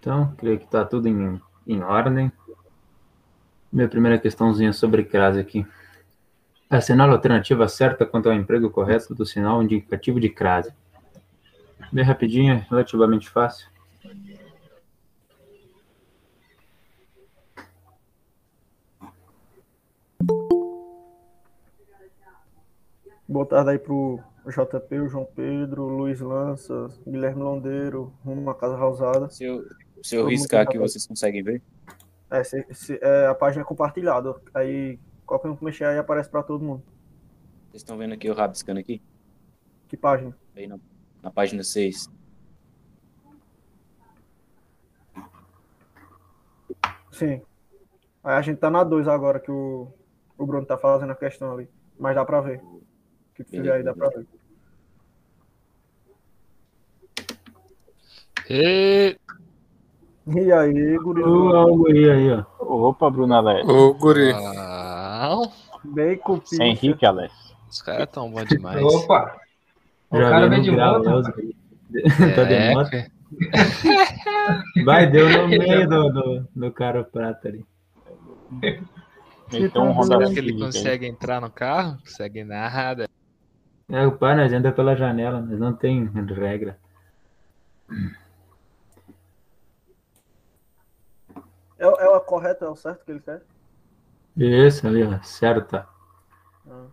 Então, creio que está tudo em, em ordem. Minha primeira questãozinha sobre crase aqui. Assinale a alternativa certa quanto ao emprego correto do sinal indicativo de crase. Bem rapidinho, relativamente fácil. Boa tarde aí pro JP, o João Pedro, Luiz Lança, Guilherme Londeiro, rumo à Casa Rosada. Se eu, se eu riscar aqui, vocês conseguem ver? É, se, se, é, a página é compartilhada. Aí qualquer um que mexer aí aparece para todo mundo. Vocês estão vendo aqui o rabiscando aqui? Que página? Aí na, na página 6. Sim. Aí a gente tá na 2 agora, que o, o Bruno tá fazendo a questão ali. Mas dá pra ver. Que tu fizer aí, dá pra ver. E... E aí, guri? O algo aí, aí, ó. Opa, Bruno Alés. Ô, guri. Uau, Bem com Sem Henrique Alés. os caras tão bons demais. Opa! O Já cara veio vem de os- tá de É, moto. Vai, deu no meio do, do, do cara prata ali. Um Honda Será que ele Civic aí. consegue entrar no carro? Consegue nada. É, o pai, nós anda pela janela, mas não tem regra. É, é o correto, é o certo que ele quer? Isso, ali, ó, certa. Ah.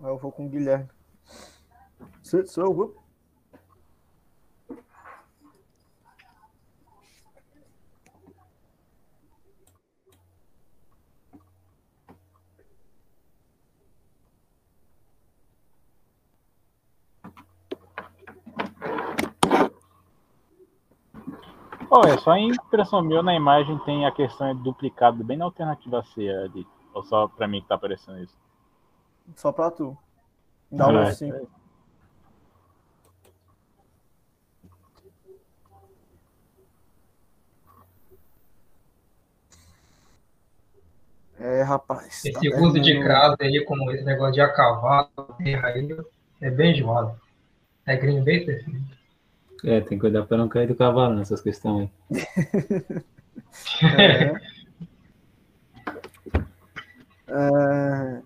Eu vou com o Guilherme. Sou, sou eu, vou. Ó, é só em impressão minha na imagem tem a questão de duplicado bem na alternativa C ali. Ou só pra mim que tá aparecendo isso? Só pra tu. Dá um É. sim. É, rapaz. tá Esse uso de crase aí, como esse negócio de a terra aí, é bem enjoado. É gringo bem específico. É, tem que cuidar pra não cair do cavalo nessas questões aí. É. É.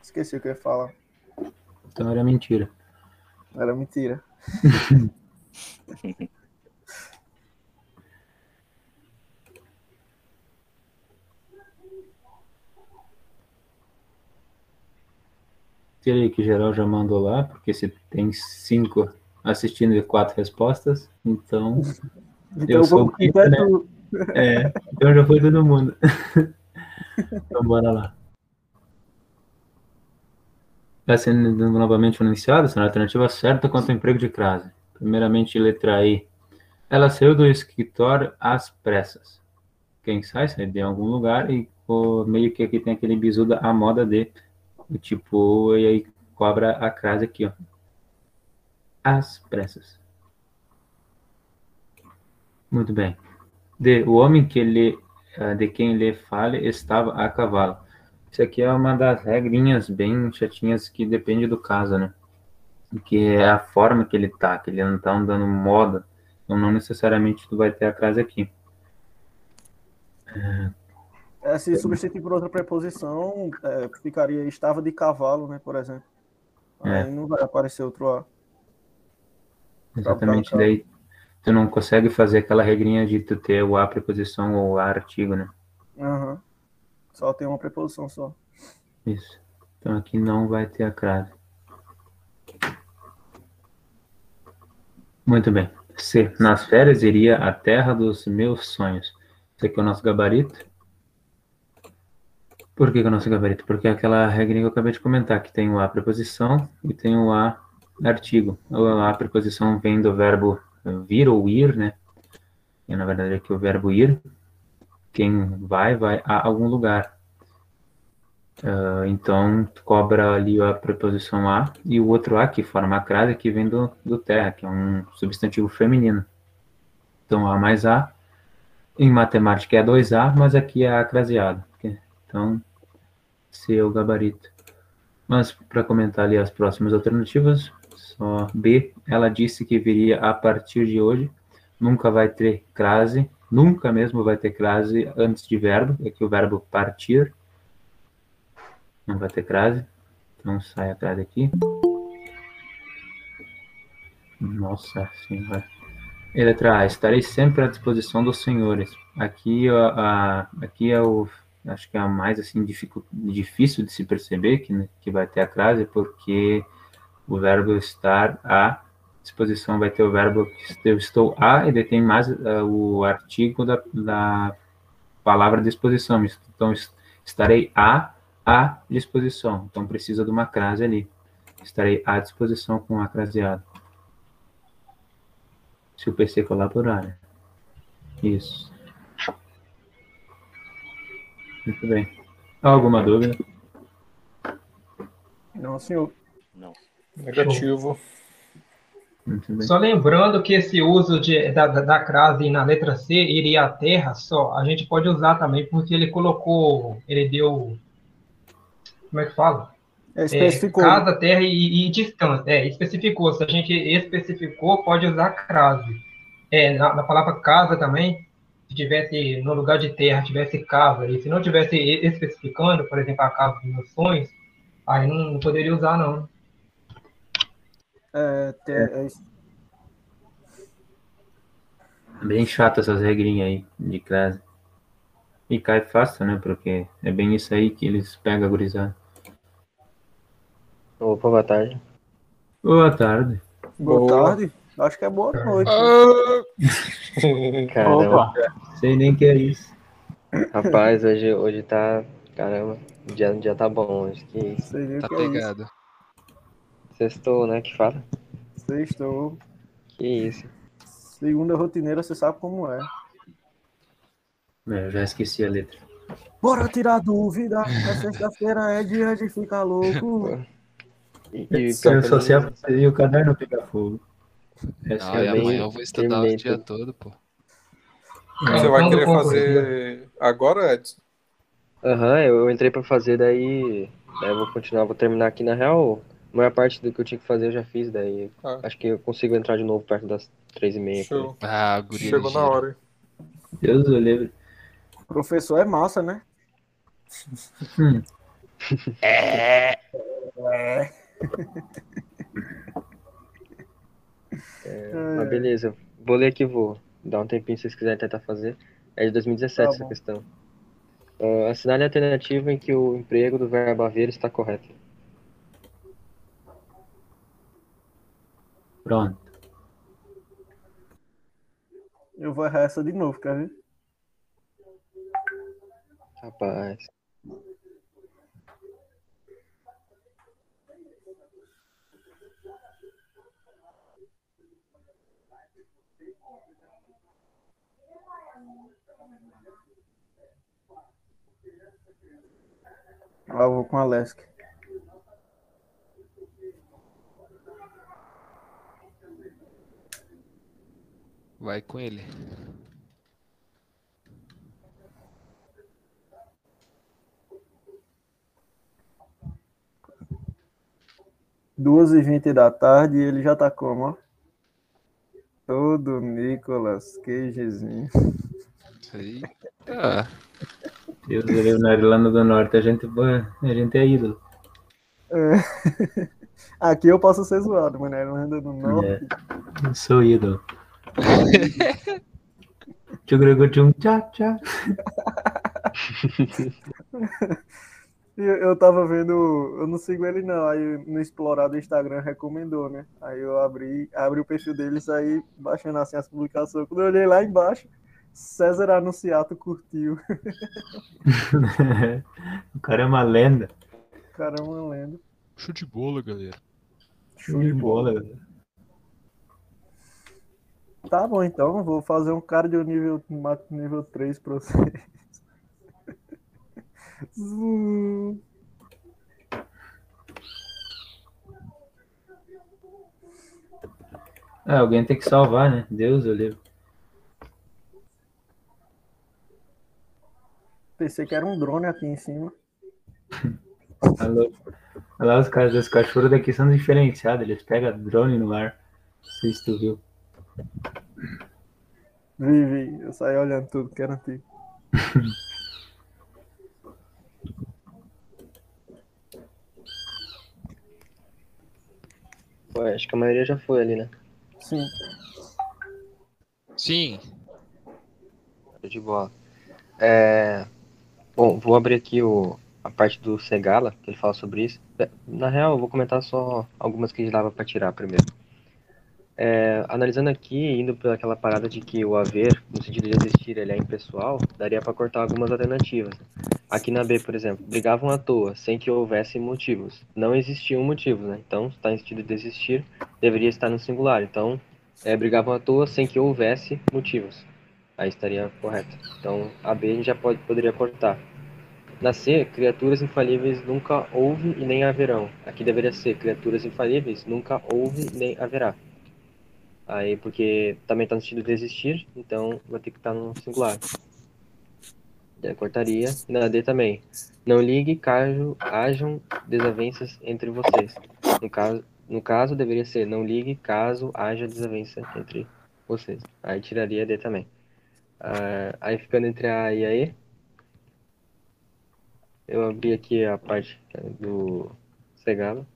Esqueci o que eu ia falar. Então era mentira. Era mentira. Tirei que geral já mandou lá, porque se tem cinco assistindo quatro respostas, então. Então Eu sou o quinto, né? É, então já foi todo mundo. então bora lá. Vai sendo novamente anunciado, sendo a alternativa certa quanto ao emprego de crase. Primeiramente, letra I. Ela saiu do escritório às pressas. Quem sai, sai de algum lugar e o, meio que aqui tem aquele bizu da moda de tipo, e aí cobra a crase aqui, ó. Às pressas. Muito bem. D. O homem que lhe, eh, de quem lhe fale estava a cavalo. Isso aqui é uma das regrinhas bem chatinhas que depende do caso, né? Que é a forma que ele tá, que ele não tá andando moda. Então não necessariamente tu vai ter a crase aqui. É, se substituir por outra preposição, é, ficaria estava de cavalo, né, por exemplo. É. Aí não vai aparecer outro A. Exatamente. tá. Daí tu não consegue fazer aquela regrinha de tu ter o a preposição ou o a artigo, né? Aham. Só tem uma preposição só. Isso. Então aqui não vai ter a crase. Muito bem. C. Nas férias iria à terra dos meus sonhos. Esse aqui é o nosso gabarito. Por que, que é o nosso gabarito? Porque é aquela regrinha que eu acabei de comentar, que tem o a preposição e tem o a artigo. A preposição vem do verbo vir ou ir, né? E na verdade aqui o verbo ir. Quem vai, vai a algum lugar. Ah, então, cobra ali a preposição a e o outro a, que forma a crase, que vem do, do terra, que é um substantivo feminino. Então, a mais a. Em matemática é 2a, mas aqui é a craseado. Então, esse é o gabarito. Mas, para comentar ali as próximas alternativas, B. Ela disse que viria a partir de hoje. Nunca vai ter crase. Nunca mesmo vai ter crase antes de verbo. É que o verbo partir. Não vai ter crase. Então sai a crase aqui. Nossa senhora. Letra A. Estarei sempre à disposição dos senhores. Aqui, a, a- aqui é o. Acho que é a mais assim, dificu- difícil de se perceber que, que vai ter a crase, porque o verbo estar à disposição vai ter o verbo eu estou a e tem mais eh, o artigo da, da palavra disposição. Então, es- estarei à, à disposição. Então, precisa de uma crase ali. Estarei à disposição com a craseado. Se o PC colaborar, né? Isso. Muito bem. Alguma dúvida? Não, senhor. Negativo. Muito bem. Só lembrando que esse uso de, da, da, crase na letra C iria à terra só, a gente pode usar também, porque ele colocou, ele deu, como é que fala? É, É, especificou. casa, terra e, e distância. É, especificou. Se a gente especificou, pode usar crase. É, na, na palavra casa também, se tivesse no lugar de terra, tivesse casa, e se não tivesse especificando, por exemplo, a casa dos meus sonhos, aí não, não poderia usar, não. É, te- é isso. Bem chato essas regrinhas aí de crase. E cai fácil, né? Porque é bem isso aí que eles pegam a gurizada. Opa, boa tarde. Boa tarde. Boa Boa. tarde. Acho que é boa noite. Ah, Caramba, Opa, Sei nem que é isso. rapaz, hoje, hoje tá. Caramba, o dia, o dia tá bom hoje. Que tá é pegado. Sextou, né? Que fala? Sextou. Que isso. Segunda rotineira, você sabe como é. É, eu já esqueci a letra. Bora tirar dúvida. A sexta-feira é dia de ficar louco. E, e Eu só sei a e o caderno pega fogo. Essa Não, é e amanhã eu vou estudar o dia todo, pô. Você vai querer fazer agora, Edson? Aham, eu, eu entrei pra fazer, daí, daí eu vou continuar, vou terminar aqui. Na real, a maior parte do que eu tinha que fazer eu já fiz, daí Ah. acho que eu consigo entrar de novo perto das três e meia. Ah, guria Chegou na hora. Deus o livre. Professor é massa, né? Hum, É. Mas beleza, vou ler aqui, vou dar um tempinho se vocês quiserem tentar fazer. É de 2017 Tá essa questão. Ah, assinale a alternativa em que o emprego do verbo haver está correto. Pronto. Eu vou errar essa de novo, quer ver? Rapaz. Ah, eu vou com a Lesk. Vai com ele. Duas e vinte da tarde e ele já tá como, ó? Todo Nicolas Cagezinho. Aí. Ah, Deus o livre, na Irlanda do Norte a gente, a gente é ídolo. Aqui eu posso ser zoado, mas na Irlanda do Norte. É, eu sou ídolo. Tchugrugutum, tchá, tchá. Eu, eu tava vendo, eu não sigo ele não, aí no explorar do Instagram recomendou, né? Aí eu abri, abri o perfil dele e saí baixando assim as publicações. Quando eu olhei lá embaixo, César Anunciato curtiu. o cara é uma lenda. Cara, é uma lenda. show de bola, galera. Show de bola, velho. Tá bom, então, vou fazer um cardio nível, nível 3 pra vocês. Ah, alguém tem que salvar, né? Deus o livre. Pensei que era um drone aqui em cima. Alô. Olha lá, os caras dos cachorros daqui são diferenciados, eles pegam drone no ar. Não sei se tu viu. Vi, vi. Eu saí olhando tudo que era antigo. Pô, acho que a maioria já foi ali, né? Sim. Sim. De bola. É... Bom, vou abrir aqui o... a parte do Segala, que ele fala sobre isso. É, Na real, eu vou comentar só algumas que dava para tirar primeiro. É, analisando aqui, indo pelaquela parada de que o haver, no sentido de existir, ele é impessoal, daria para cortar algumas alternativas. Aqui na B, por exemplo, brigavam à toa, sem que houvesse motivos. Não existiam motivos, né? Então, está em sentido de existir, deveria estar no singular. Então, é, brigavam à toa sem que houvesse motivos. Aí estaria correto. Então, a B a gente já pode, poderia cortar. Na C, criaturas infalíveis nunca houve e nem haverão. Aqui deveria ser criaturas infalíveis nunca houve nem haverá. Aí, porque também está no sentido de existir, então vai ter que estar no singular. Daí cortaria. E na D também. Não ligue caso hajam desavenças entre vocês. No caso, no caso, deveria ser não ligue caso haja desavença entre vocês. Aí tiraria D também. Ah, aí ficando entre a e a E. Eu abri aqui a parte do Segalo.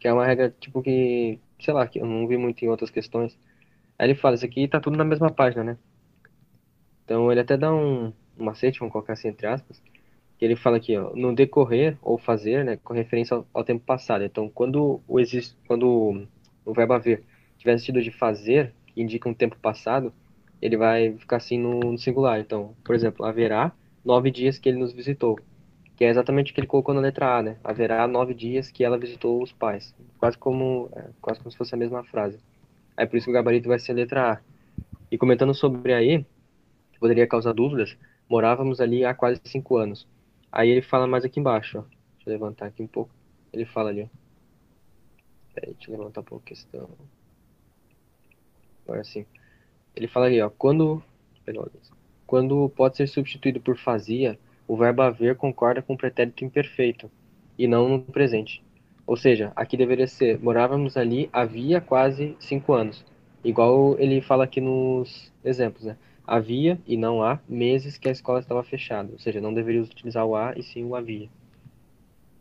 Que é uma regra, tipo, que, sei lá, que eu não vi muito em outras questões. Aí ele fala, isso aqui tá tudo na mesma página, né? Então ele até dá um, um macete, vamos colocar assim entre aspas, que ele fala aqui, ó, no decorrer ou fazer, né, com referência ao, ao tempo passado. Então, quando o existe, quando o verbo haver tiver sentido de fazer, que indica um tempo passado, ele vai ficar assim no, no singular. Então, por exemplo, haverá nove dias que ele nos visitou, que é exatamente o que ele colocou na letra A, né? Haverá nove dias que ela visitou os pais, quase como, é, quase como se fosse a mesma frase. Aí por isso que o gabarito vai ser letra A. E comentando sobre a E, que poderia causar dúvidas, morávamos ali há quase cinco anos. Aí ele fala mais aqui embaixo, ó. Deixa eu levantar aqui um pouco. Ele fala ali, ó. Peraí, deixa eu levantar um pouco a questão. Agora sim. Ele fala ali, ó. Quando. Quando pode ser substituído por fazia, o verbo haver concorda com o pretérito imperfeito e não no presente. Ou seja, aqui deveria ser morávamos ali havia quase cinco anos. Igual ele fala aqui nos exemplos, né? Havia e não há meses que a escola estava fechada. Ou seja, não deveria utilizar o há e sim o havia.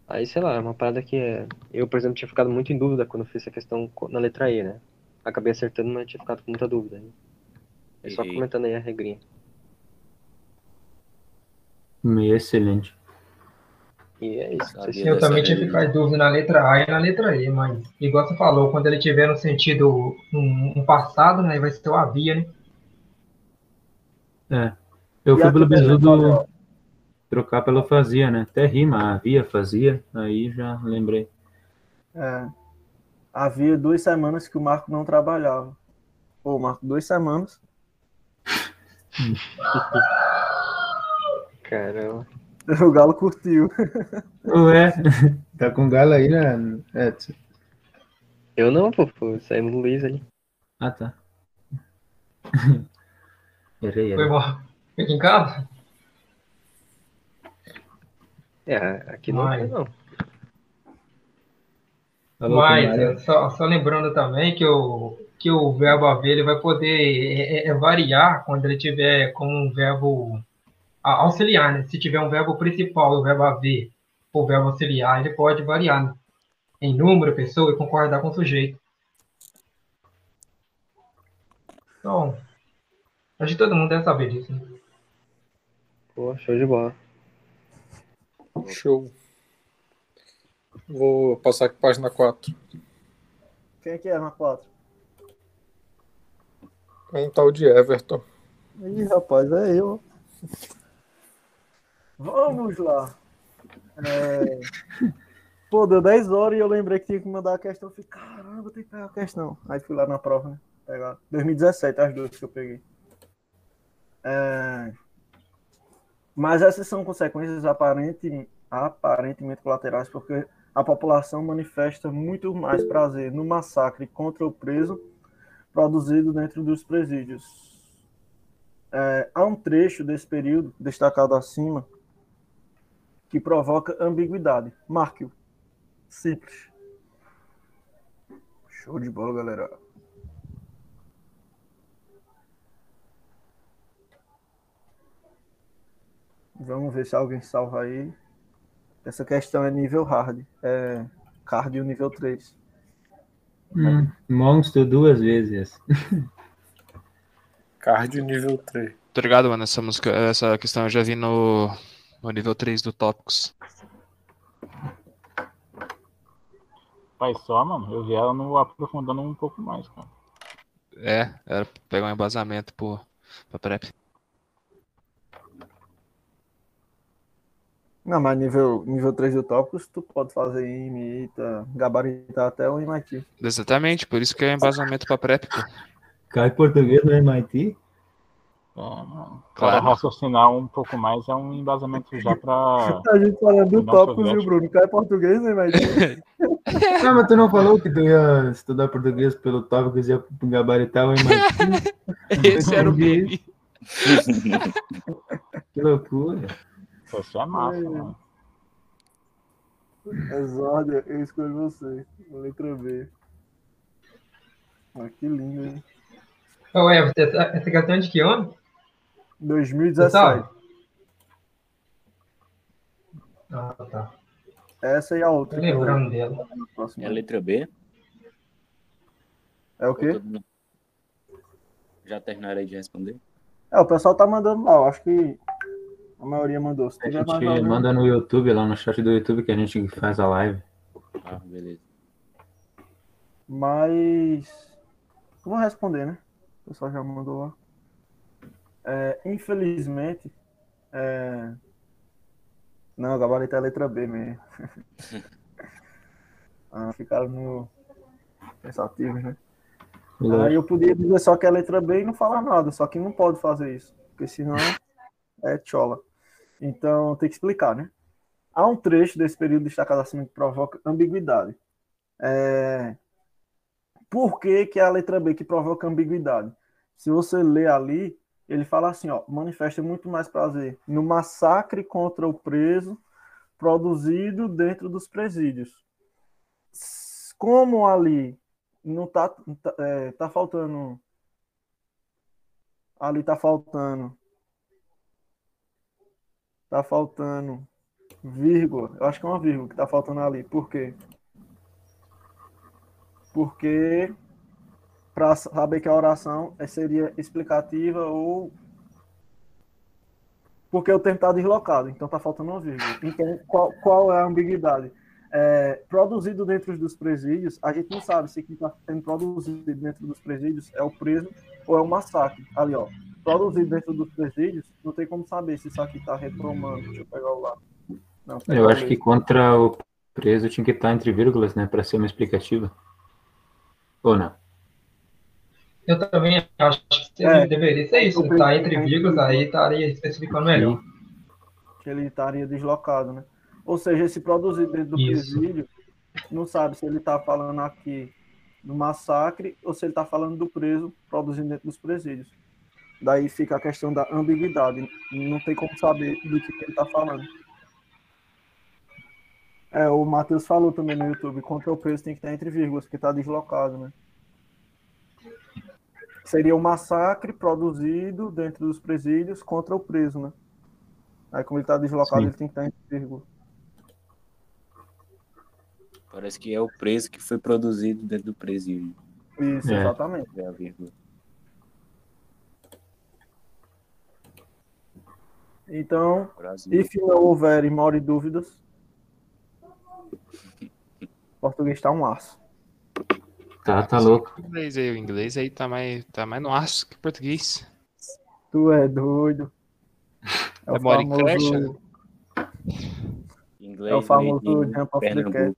Aí, sei lá, é uma parada que é... eu, por exemplo, tinha ficado muito em dúvida quando fiz essa questão na letra E, né? Acabei acertando, mas tinha ficado com muita dúvida. Né? É só comentando aí a regrinha. Excelente. E é isso. Eu dessa também tinha regra. ficado em dúvida na letra A e na letra E, mas igual você falou, quando ele tiver no sentido um, um passado, né, vai ser o havia, né? É. Eu E fui pelo bizudo trocar pelo fazia, né? Até rima, havia, fazia, aí já lembrei. É. Havia duas semanas que o Marco não trabalhava. Pô, Marco, duas semanas. Caramba. O Galo curtiu. Ué, tá com galo aí, né, Edson? Eu não, pô, pô. Saímos do Luiz ali. Ah, tá. Errei, Foi bom. Fica em casa? É, aqui não Mas- tem, não. Falou, Mas, camarada. é, só, só lembrando também que o, que o verbo haver ele vai poder é, é, é, variar quando ele tiver como um verbo auxiliar, né? Se tiver um verbo principal e o verbo haver ou verbo auxiliar, ele pode variar né? em número, pessoa e concordar com o sujeito. Então, acho que todo mundo deve saber disso. Né? Pô, show de bola. Show. Vou passar aqui página 4. Quem é que é na 4? Um tal de Everton. Ih, rapaz, é eu. Vamos lá. É... Pô, deu 10 horas e eu lembrei que tinha que mandar a questão. Eu falei, caramba, tem que pegar a questão. Aí fui lá na prova, né? Pegar. 2017, as duas que eu peguei. É... Mas essas são consequências aparente... aparentemente colaterais, porque a população manifesta muito mais prazer no massacre contra o preso produzido dentro dos presídios. É, há um trecho desse período, destacado acima, que provoca ambiguidade. Marque-o. Simples. Show de bola, galera. Vamos ver se alguém salva aí. Essa questão é nível hard. É cardio nível 3. Hum, monstro duas vezes. Cardio nível 3. Tô ligado, mano, essa música, essa questão eu já vi no, no nível 3 do Tópicos. Pai só, mano, eu vi ela no aprofundando um pouco mais, cara. É, era pegar um embasamento pro, pra prep. Não, mas nível, nível 3 do tópicos, tu pode fazer imita, gabaritar até o MIT. Exatamente, por isso que é embasamento pra prep, pô. Cai português no MIT? É. Claro. Para raciocinar um pouco mais é um embasamento já pra. A gente falando do Não, tópicos, viu. Bruno? Cai português, né, MIT? Ah, mas tu não falou que tu ia estudar português pelo tópico e ia gabaritar o? Esse era o meme. Que loucura. Isso é massa, É. mano. Exórdia, eu escolho você. Letra B. Ah, que lindo, hein? Ô, Everton, essa, questão é de que ano? 2017. Ah, tá. Essa e a outra. lembrando dela. É a letra B. É o quê? Mundo- Já terminaram aí de responder? É, o pessoal tá mandando lá. Eu acho que a maioria mandou. Se A gente alguém- manda no YouTube, lá no chat do YouTube que a gente faz a live. Ah, beleza. Mas. Eu vou responder, né? O pessoal já mandou lá. É, infelizmente. É... Não, o gabarito é a letra B mesmo. ah, ficaram no. Pensativos, né? Aí eu podia dizer só que é a letra B e não falar nada, só que não pode fazer isso, porque senão é chola. Então tem que explicar, né? Há um trecho desse período destacado acima que provoca ambiguidade. É... Por que, que é a letra B que provoca ambiguidade? Se você ler ali, ele fala assim, ó, manifesta muito mais prazer no massacre contra o preso produzido dentro dos presídios. Como ali não tá, tá, é, tá faltando. Ali tá faltando. Tá faltando vírgula. Eu acho que é uma vírgula que tá faltando ali. Por quê? Porque para saber que a oração é- seria explicativa ou porque o tempo tá deslocado, então tá faltando uma vírgula. Então, qual, qual é a ambiguidade? é, produzido dentro dos presídios, a gente não sabe se quem está sendo produzido dentro dos presídios é o preso ou é o massacre. Ali, ó. Produzido dentro dos presídios, não tem como saber se isso aqui está retomando. Deixa eu pegar o lá. Não, Eu acho que contra o preso tinha que estar entre vírgulas, né? Para ser uma explicativa. Ou não? Eu também acho que É. deveria ser isso. Tá entre vírgulas, aí estaria especificando melhor. que ele estaria deslocado, né? Ou seja, esse produzido dentro do Isso. presídio, não sabe se ele está falando aqui do massacre ou se ele está falando do preso produzindo dentro dos presídios. Daí fica a questão da ambiguidade. Não tem como saber do que, que ele está falando. É, o Matheus falou também no YouTube, contra o preso tem que estar entre vírgulas, porque está deslocado, né? Seria o massacre produzido dentro dos presídios contra o preso, né? Aí como ele está deslocado, Sim. ele tem que estar entre vírgulas. Parece que é o preso que foi produzido dentro do presídio. Isso, É. exatamente. É a vírgula. Então, Brasil. e se não houver more dúvidas, português está um aço. Tá, tá louco. O inglês aí, o inglês aí tá mais, tá mais no aço que português. Tu é doido. É É mora em creche, né? Inglês, é o famoso Jump of the Cat. Pernambuco.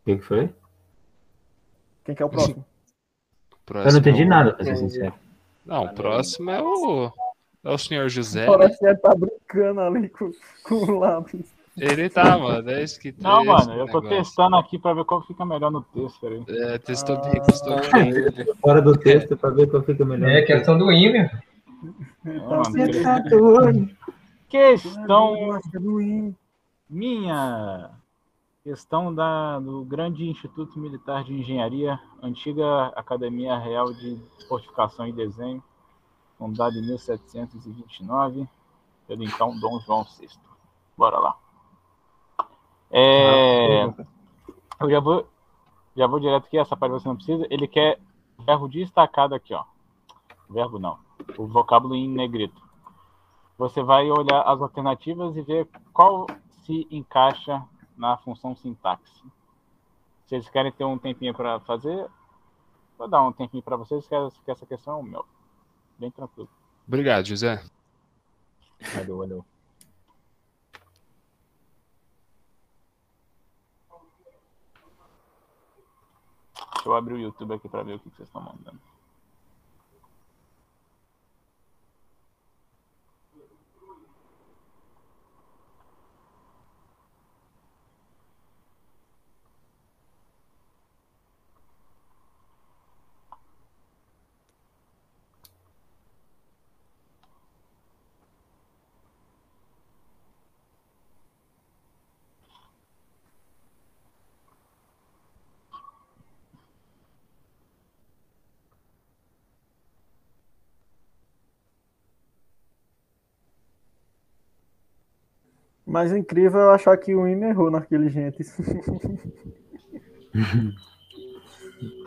O que, que foi? Quem que é o próximo? Eu não entendi é o- nada, pra ser sincero. Não, o próximo é o. É o senhor José. né? Parece que ele tá brincando ali com, com o lápis. Ele tá, mano. É isso que Não, esse mano, eu tô negócio. testando aqui pra ver qual fica melhor no texto. Aí. É, testou Ah. bem, testou bem. Fora do texto pra ver qual fica melhor. É questão do ímã. Ele Não, tá assim, ele- tá doido. Questão Ime. minha. Questão da, do Grande Instituto Militar de Engenharia, antiga Academia Real de Fortificação e Desenho, fundada em 1729, pelo então Dom João VI. Bora lá. É, eu já vou, já vou direto aqui, essa parte você não precisa. Ele quer verbo destacado aqui, ó. Verbo não. O vocábulo em negrito. Você vai olhar as alternativas e ver qual se encaixa na função sintaxe. Se eles querem ter um tempinho para fazer, vou dar um tempinho para vocês, que essa que essa questão é o meu. Bem tranquilo. Obrigado, José. Valeu, valeu. Deixa eu abrir o YouTube aqui para ver o que que vocês estão Mas incrível eu achar que o Ime errou naquele gente.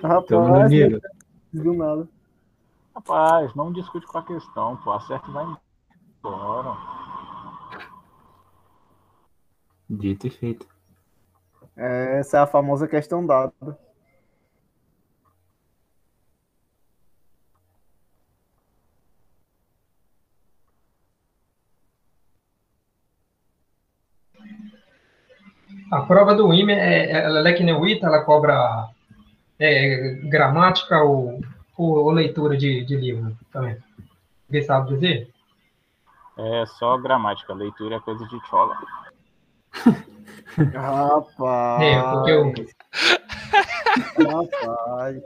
Rapaz, do nada. Rapaz, não discute com a questão, pô. Acerta e vai embora. Dito e feito. É, Essa é a famosa questão dada. A prova do IME, é, ela é que nem o ITA, ela cobra é, gramática ou, ou leitura de, de livro também. Alguém sabe dizer? É só gramática, leitura é coisa de chola. Rapaz. É, porque eu, Rapaz.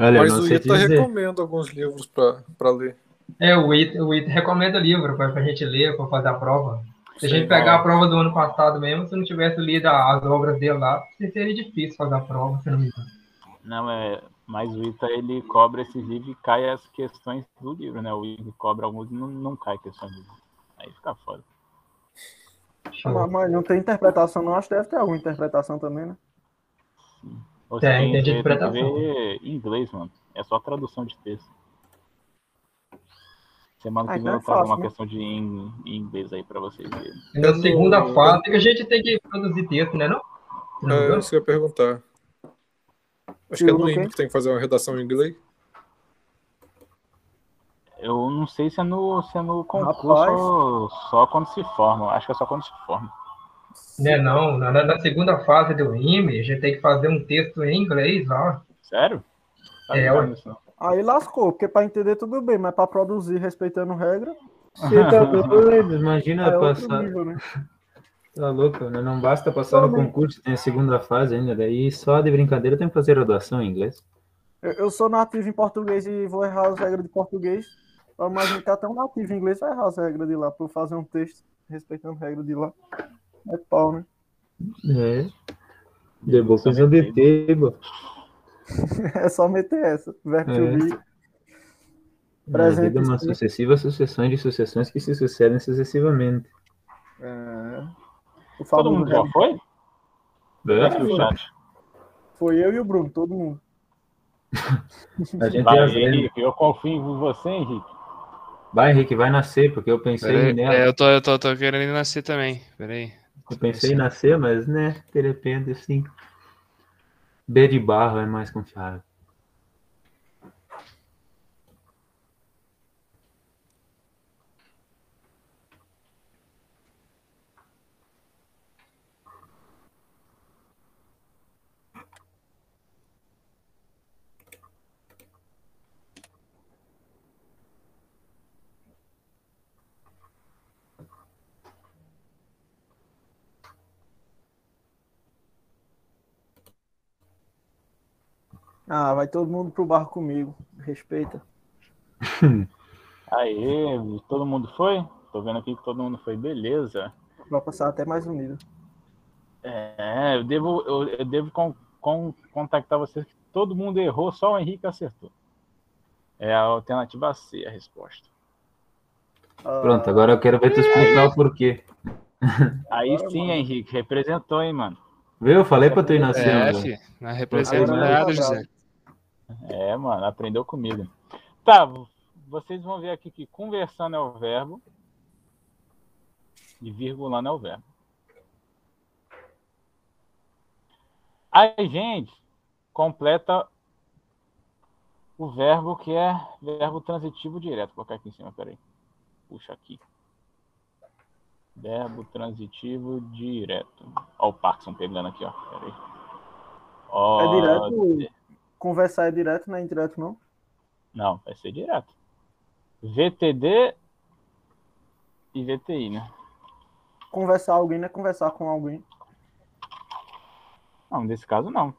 Olha, Mas não o sei ITA dizer. recomenda alguns livros para ler. é, o ITA, o ITA recomenda livro para a gente ler, para fazer a prova. Se a gente pegar não. a prova do ano passado mesmo, se não tivesse lido as obras dele lá, seria difícil fazer a prova, se não me engano. Não, é. Mas o ITA ele cobra esses livros e cai as questões do livro, né? O ITA cobra alguns e não, não cai questões do livro. Aí fica foda. Mas, mas não tem interpretação, não. Acho que deve ter alguma interpretação também, né? Você Tem, tem interpretação. que ver em inglês, mano. É só tradução de texto. Semana Ah, que vem então é eu trago fácil, uma né? questão de em, em inglês aí pra vocês verem. Na segunda fase que a gente tem que produzir texto, né? Não? Não É, engano. isso que eu ia perguntar. Acho que é no IME que tem que fazer uma redação em inglês. Eu não sei se é no, se é no concurso só quando se forma. Acho que é só quando se forma. Né, não, na, na- na segunda fase do IME, a gente tem que fazer um texto em inglês lá. Sério? Tá É, ué. nisso, não. Aí lascou, porque pra entender tudo bem, mas pra produzir respeitando regra, Você tá doido? Imagina é passar. nível, né? Tá louco, né? Não basta passar no Também. concurso, tem a segunda fase ainda. Daí só de brincadeira tem que fazer graduação em inglês. Eu, eu sou nativo em português e vou errar as regras de português. Mas até um nativo em inglês vai errar as regras de lá, pra eu fazer um texto respeitando a regra de lá. É pau, né? É. De boca eu detebo. É só meter essa. Verbo to É. be. Na Presente vida, uma sucessiva sucessões de sucessões que se sucedem sucessivamente. É. O Todo mundo já foi? É. Foi eu e o Bruno, todo mundo. a gente Vai. Henrique, eu confio em você, Henrique. Vai, Henrique, vai nascer, porque eu pensei nela. é, eu, tô, eu tô, tô querendo nascer também. Peraí. Eu pensei em nascer, mas, né, de repente, assim. B de barro é mais confiável. Ah, vai todo mundo pro barco comigo. Respeita. Aê, todo mundo foi? tô vendo aqui que todo mundo foi beleza. Vai passar até mais unido. É, eu devo, eu, eu devo con- con- contactar vocês que todo mundo errou, só o Henrique acertou. É a alternativa C a resposta. Ah, Pronto, agora eu quero ver tu explicar o porquê. Aí Agora, sim, mano. Henrique, representou, hein, mano. Viu? Eu falei pra tu ir na cena. É, velho. fi. Não representa Agora nada, José. É, mano, aprendeu comigo. Tá, vocês vão ver aqui que conversando é o verbo e virgulando é o verbo. A gente completa o verbo que é verbo transitivo direto. Vou colocar aqui em cima, peraí. Puxa aqui. Verbo transitivo direto. Ó o Parkinson pegando aqui, ó. Peraí. Ó, É direto? Conversar é direto, não é indireto, não? Não, vai ser direto. VTD e VTI, né? Conversar alguém não é conversar com alguém. Não, nesse caso não.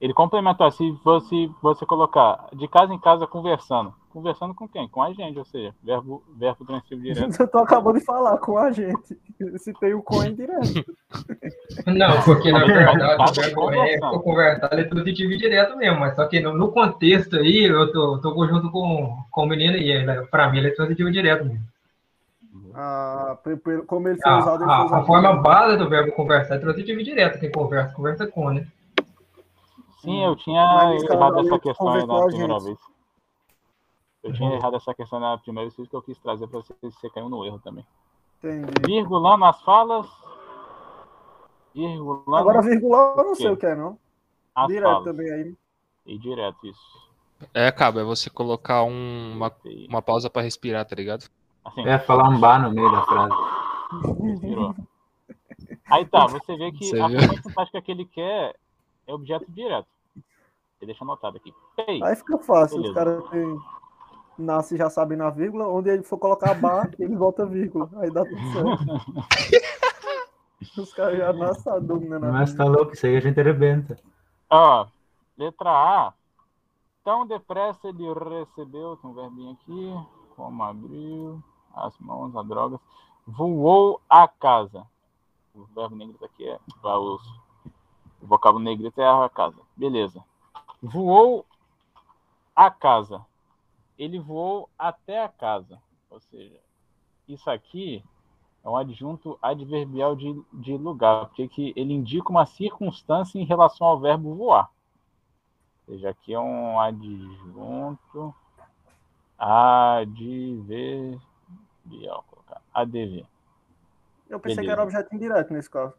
Ele complementou, se você, você colocar de casa em casa conversando. Conversando com quem? Com a gente, ou seja, verbo, verbo transitivo direto. Eu tô acabando de falar com a gente. Se tem o com indireto. Não, porque na Mas, verdade mas, o verbo mas, é conversar, ele é transitivo direto mesmo, mas só que no, no contexto aí, eu tô, tô junto com, com o menino e pra mim ele é transitivo direto mesmo. Ah, como ele foi A, usado, ele foi a, usado. a forma base do verbo conversar é transitivo direto, quem conversa, conversa com, né? Sim, eu tinha errado essa questão aí na primeira vez. Eu tinha errado essa questão na primeira vez que eu quis trazer pra vocês, você caiu no erro também. Entendi. Virgulando as falas. Virgulando Agora, virgular, eu não sei o que é, não. as Direto falas. também aí. E direto, isso. É, cabo, é você colocar um- uma, uma pausa pra respirar, tá ligado? Assim, É falar um bar no meio da frase. Virou. Aí tá, você vê que Você a sintática que ele quer é objeto direto. Ele deixa anotado aqui. Pay. Aí fica fácil. Os Beleza. caras têm. Nasce já sabe na vírgula. Onde ele for colocar bar, ele volta vírgula. Aí dá tudo certo. Os caras já nascem a Mas tá louco, isso aí a gente arrebenta. Ó, letra A. Tão depressa ele recebeu, tem um verbinho aqui, como abriu, as mãos, a droga. Voou a casa. O verbo negrito aqui é vaus. O vocábulo negrito é a casa. Beleza. Voou a casa. Ele voou até a casa. Ou seja, isso aqui é um adjunto adverbial de, de lugar, porque que ele indica uma circunstância em relação ao verbo voar. Ou seja, aqui é um adjunto adverbial. Vou colocar ADV. Eu pensei que Beleza. era objeto indireto nesse caso.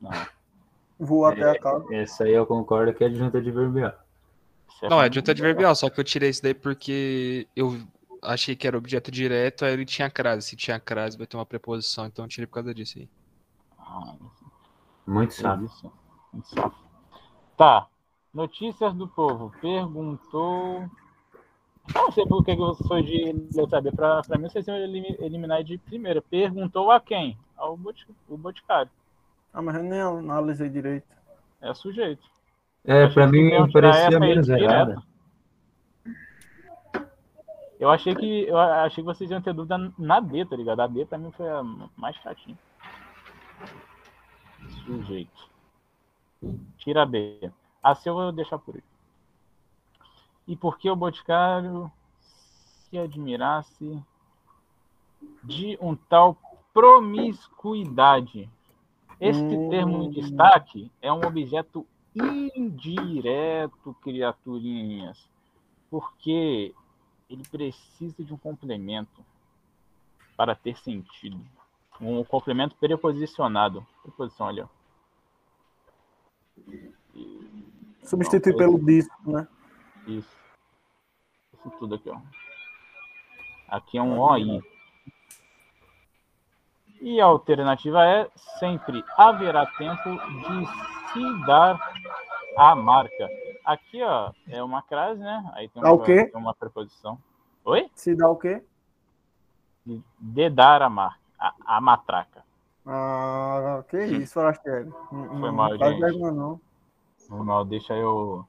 Não, Vou até a casa. Essa aí eu concordo que é adjunta adverbial. Não, é adjunto adverbial, só que eu tirei isso daí porque eu achei que era objeto direto, aí ele tinha crase. Se tinha crase, vai ter uma preposição, então eu tirei por causa disso aí. Ah, Muito sábio. Muito safo. Tá. Notícias do povo. Perguntou. Não sei por que você foi de letra B. Pra, pra mim, vocês iam elimi- eliminar de primeira. Perguntou a quem? Ao Boticário. Ah, mas eu nem analisei direito. É sujeito. É, que mim tirar parecia menos errada. Eu achei que eu achei que vocês iam ter dúvida na D, tá ligado? A D pra mim foi a mais chatinha. Sujeito. Tira a B. A C eu vou deixar por aí. E por que o Boticário se admirasse de um tal promiscuidade? Este Hum. termo em destaque é um objeto indireto, criaturinhas, porque ele precisa de um complemento para ter sentido. Um complemento preposicionado. Preposição ali, ó. Substituir Não, pelo disco, né? Isso. Isso tudo aqui, ó. Aqui é um OI. E a alternativa é sempre haverá tempo de se dar a marca. Aqui, ó, é uma crase, né? Aí tem uma, o quê? uma preposição. Oi? Se dá o quê? De, dar a marca. A, a matraca. Ah, que isso, Forastero. Não, Foi não mal, faz gente. vergonha, não. Normal, deixa eu.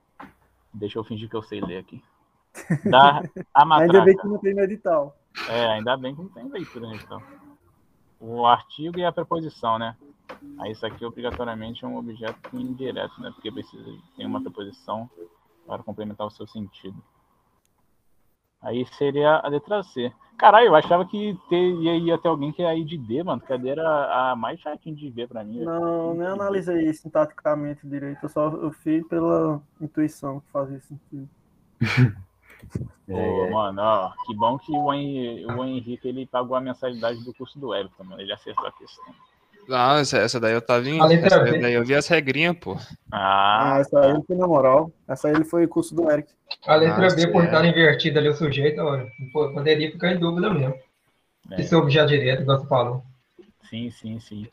Deixa eu fingir que eu sei ler aqui. Dar a Ainda bem matraca. que não tem no edital. É, ainda bem que não tem leitura, né, então. O artigo e a preposição, né? Aí isso aqui obrigatoriamente é um objeto indireto, né? Porque precisa ter uma preposição para complementar o seu sentido. Aí seria a letra C. Caralho, eu achava que ter, ia, ter alguém que ia ir de D, mano. D era a mais chatinha de ver pra mim. Não, nem analisei sintaticamente direito, eu só eu fiz pela intuição que fazia sentido. Pô, mano, ó, que bom que o Henrique ele pagou a mensalidade do curso do Everton, mano. Ele acertou a questão. Não, essa, essa daí eu tava em. A letra Essa B. daí eu vi as regrinhas, pô. Ah, Ah, essa aí foi na moral. Essa aí foi o curso do Eric. A letra Nossa, B, por é. estar invertida ali o sujeito, olha, pô, poderia ficar em dúvida mesmo. É. Esse objeto direto, igual você falou. sim, sim, sim.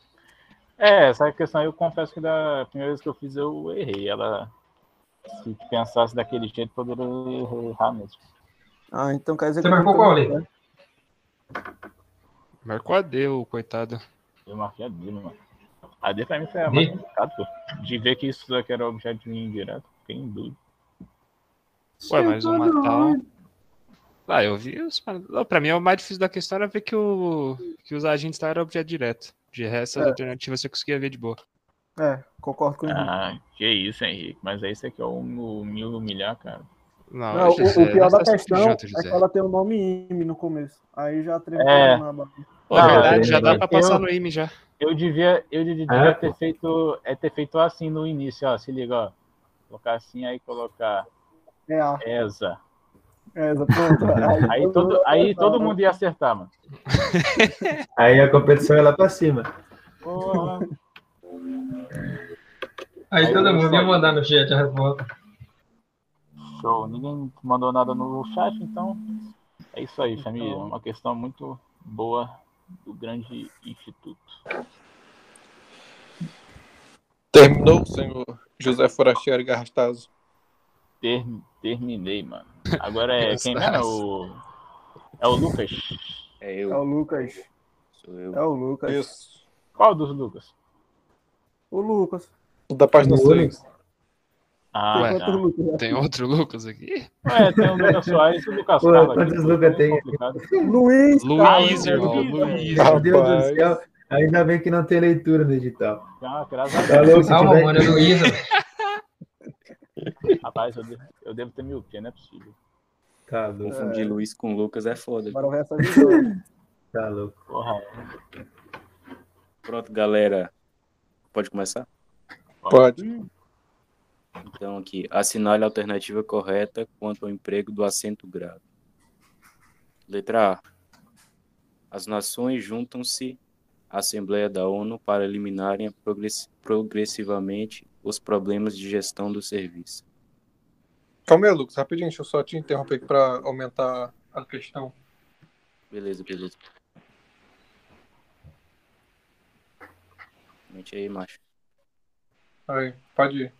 É, essa questão aí eu confesso que da primeira vez que eu fiz eu errei. Ela, se pensasse daquele jeito, poderia errar mesmo. Ah, então quer dizer Você que eu marcou qual ali? Marcou a D, o coitado. Eu marquei a D, mano. A D pra mim foi a mais complicada, pô. De ver que isso daqui era objeto indireto, fiquei em dúvida. Ué, mas uma tal. Ah, eu vi os. Não, pra mim, o mais difícil da questão era ver que, o... que os agentes lá eram objeto direto. De resto, as É. alternativas você conseguia ver de boa. É, concordo com o Henrique. Ah, que isso, Henrique. Mas aí você quer um, me humilhar, cara. Não, Não, o, o pior não da questão é que ela tem o nome IME no começo. Aí já treme É. na barra. Pô, Não, verdade, eu- já dá pra eu- passar no IME já. Eu devia, eu devia É, ter pô. feito, é ter feito assim no início, ó. Se liga, ó. Colocar assim, aí colocar É a. ESA. É, essa pronto. Aí todo, aí todo mundo ia acertar, mano. Aí a competição é lá pra cima. Porra. Aí, Aí todo eu mundo ia mandar no chat a resposta. Show. Ninguém mandou nada no chat, então é isso aí, família. É uma questão muito boa do grande instituto. Terminou, senhor José Forastieri Garrastazo. Ter, terminei, mano. Agora é quem? É o, é o Lucas. É É o eu, Lucas. sou eu. É o Lucas. Isso. Qual dos Lucas? O Lucas. Da página O 6. Ah, tá. Quanto Lucas? Tem outro Lucas aqui? É, tem o Lucas Soares e o Lucas Pô, Carlos. quantos Lucas tem? Luiz. Luiz, irmão, Luiz. Meu Deus do céu. Ainda bem que não tem leitura no edital. Ah, graças a Tá Deus. Calma, mano, é Luísa. Rapaz, eu devo, eu devo ter miopia, não é possível. Tá louco, Confundir Luiz com Lucas é foda. Bora ver essa visão. tá louco. Porra, Pronto, galera. Pode começar? Pode. Então, aqui. Assinale a alternativa correta quanto ao emprego do acento grave. Letra A. As nações juntam-se à Assembleia da ONU para eliminarem progress- progressivamente os problemas de gestão do serviço. Calma aí, Lucas. Rapidinho, deixa eu só te interromper aqui pra aumentar a questão. Beleza, beleza. Mente aí, macho. Aí, pode ir.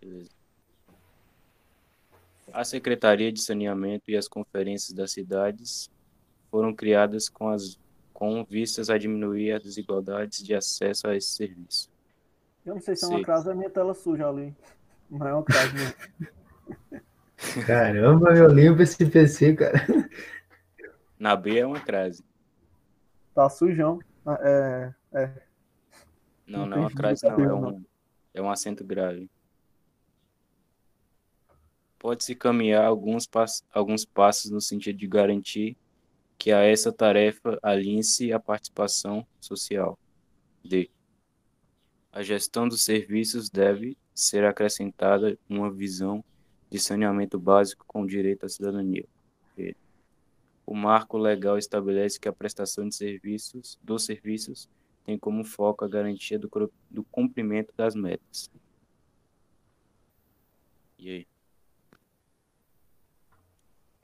Beleza. A Secretaria de Saneamento e as conferências das cidades foram criadas com, as, com vistas a diminuir as desigualdades de acesso a esse serviço. Eu não sei se é uma crase é minha tela suja ali. Não é uma crase mesmo. Caramba, meu limpo esse PC, cara. Na B é uma crase. Tá sujão. Ah, É, é. Não, Não não é uma crase, não. É um, é um acento grave. Pode-se caminhar alguns, alguns passos no sentido de garantir que a essa tarefa alinhe-se a participação social. D. A gestão dos serviços deve ser acrescentada uma visão de saneamento básico com direito à cidadania. E. O marco legal estabelece que a prestação de serviços dos serviços tem como foco a garantia do, do cumprimento das metas. E aí?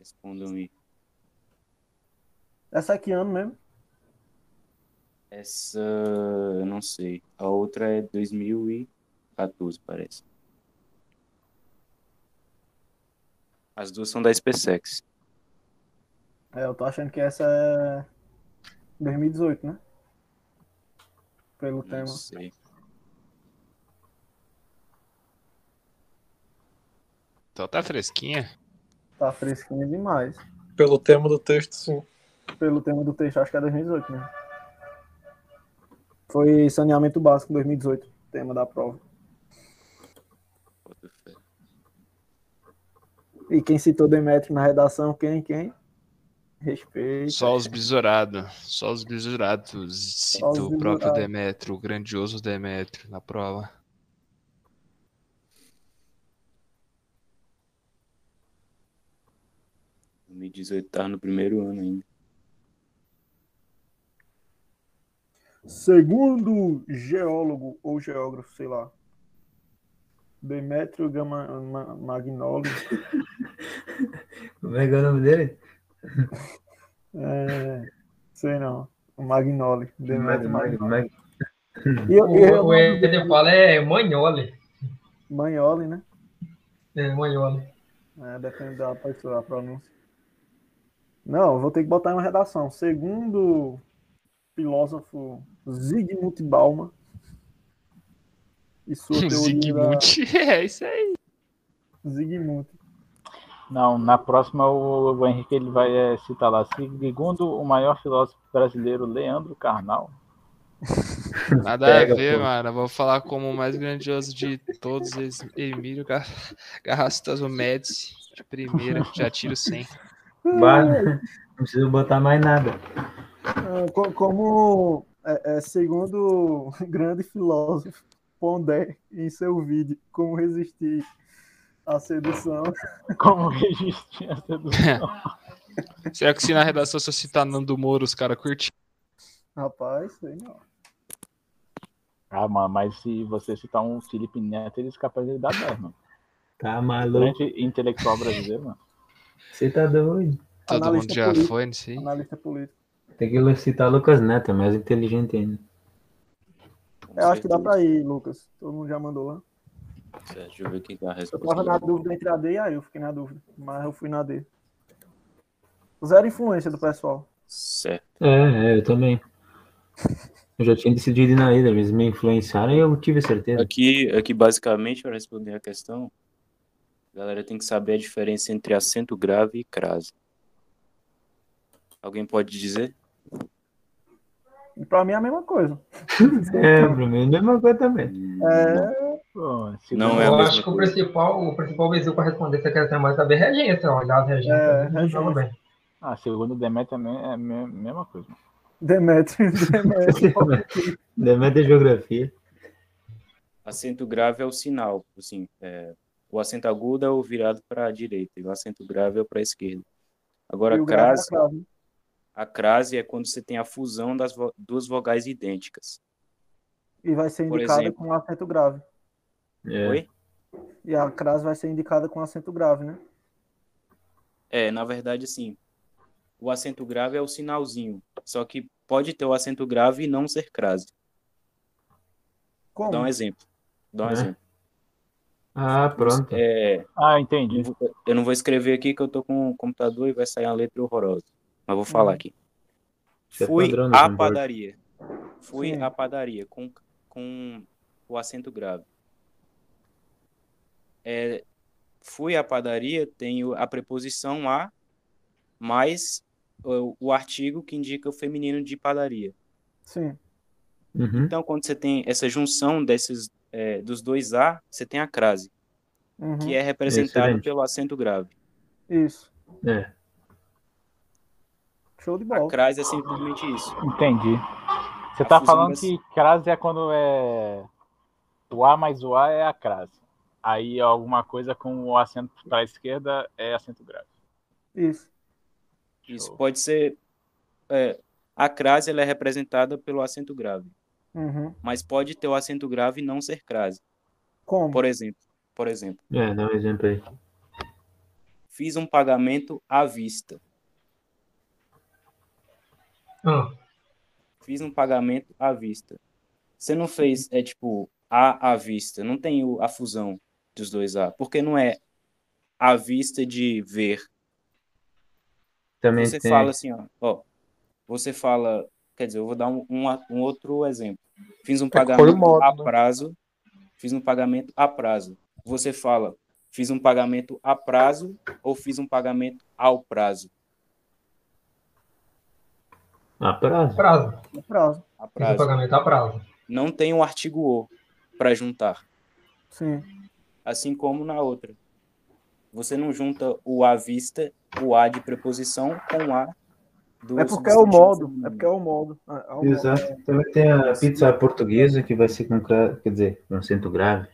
Respondam-me. Essa aqui ano mesmo. Essa, eu não sei. A outra é 2014, parece. As duas são da SpaceX. É, eu tô achando que essa é 2018, né? Pelo Não tema. sei. Então tá fresquinha. Tá fresquinha demais. Pelo tema do texto, sim. Pelo tema do texto, acho que é 2018, né? Foi saneamento básico 2018, tema da prova. E quem citou Demetrio na redação, quem? Quem? Respeito. Só os besourados. Só os besourados. Só os Citou o próprio. Demétrio, o grandioso Demétrio na prova. 2018 tava no primeiro ano ainda. Segundo geólogo ou geógrafo, sei lá. Demetrio Gama, Ma- Magnoli. Como é que é o nome dele? É, sei não. Magnoli. Demetrio Mag- Magnoli. Mag- E, eu- e eu- O, o Eder fala é Manhole. Magnoli, né? É, Manhole. É, depende da pessoa, a pronúncia. Não, eu vou ter que botar em uma redação. Segundo o filósofo Zygmunt Bauman e sua teoria da Zygmunt. É isso aí. Zygmunt. Não, na próxima o, o Henrique ele vai é, citar lá. Segundo o maior filósofo brasileiro, Leandro Carnal. Nada Pega, a ver, pô. mano. Eu vou falar como o mais grandioso de todos eles, Emílio Gar... Garrastazo Médici, de primeira, já tiro 100. Bah, não preciso botar mais nada. Ah, co- Como é, é, segundo o grande filósofo Pondé em seu vídeo Como Resistir à Sedução, Como resistir a sedução? Será que se na redação se eu citar Nando Moro, os caras curtem? rapaz, sei não. Ah, mano, mas se você citar um Felipe Neto, eles capazes de dar 10, mano. Tá maluco? Grande intelectual brasileiro, mano. Você tá doido? Todo Analista mundo já político. foi nisso aí. Analista político. Tem que citar Lucas Neto, é mais inteligente ainda. Eu acho que dá pra ir, Lucas. Todo mundo já mandou lá. Certo, Deixa eu ver aqui a Eu resposta. tava na dúvida entre a D e a eu fiquei na dúvida. Mas eu fui na D. Zero influência do pessoal. Certo. É, é, eu também. Eu já tinha decidido ir na ida, eles me influenciaram e eu tive certeza. Aqui, aqui basicamente, para responder a questão, a galera tem que saber a diferença entre acento grave e crase. Alguém pode dizer? Pra mim é a mesma coisa. É, pra mim é a mesma coisa também. É, Pô, se Não é Eu acho que o principal, o principal vizinho para responder essa questão é mais saber regência, olhar as regências. É, não regência. joga bem. Ah, segundo o Demetrio também é a me- mesma coisa. Demetrio. Demetrio é geografia. Acento grave é o sinal, assim, é, o acento agudo é o virado para a direita e o acento grave é para a esquerda. Agora, é crase, a crase é quando você tem a fusão das vo- duas vogais idênticas. E vai ser Por indicada exemplo. com acento grave. É. Oi? E a crase vai ser indicada com acento grave, né? É, na verdade, assim, o acento grave é o sinalzinho, só que pode ter o acento grave e não ser crase. Como? dar um exemplo. Dar um É. exemplo. Ah, pronto. É, Ah, entendi. eu não vou escrever aqui que eu tô com o computador e vai sair uma letra horrorosa. Mas vou falar Uhum. aqui. Isso é Fui no à padaria. Fui Sim. à padaria com, com o acento grave. É, fui à padaria tem o- a preposição a mais o, o artigo que indica o feminino de padaria. Sim. Uhum. Então, quando você tem essa junção desses é, dos dois a, você tem a crase, Uhum. que é representada Excelente. pelo acento grave. Isso. É. Show de A bola. crase é simplesmente isso. Entendi. Você A tá fusão falando das- que crase é quando é. O A mais o A é a crase. Aí alguma coisa com o acento para a esquerda é acento grave. Isso. Isso Show. pode ser é, a crase ela é representada pelo acento grave, Uhum. mas pode ter o acento grave e não ser crase. Como? Por exemplo, por exemplo, É, dá um exemplo aí. fiz um pagamento à vista. Ah, Fiz um pagamento à vista. Você não fez, é tipo, A à vista. Não tem o- a fusão dos dois A. Porque não é à vista de ver. Também Você tem. fala assim, ó, ó. Você fala, quer dizer, eu vou dar um, um, um outro exemplo. Fiz um e pagamento modo, a né? prazo. Fiz um pagamento a prazo. Você fala, fiz um pagamento a prazo ou fiz um pagamento ao prazo. A prazo. Prazo. É prazo. A prazo. pagamento a prazo. Não tem o artigo O para juntar, Sim. assim como na outra. Você não junta o à vista, o A de preposição com o A É porque é o modo. É porque é o modo. É, é o modo. Exato. Também tem a pizza portuguesa que vai ser com, quer dizer, com acento grave.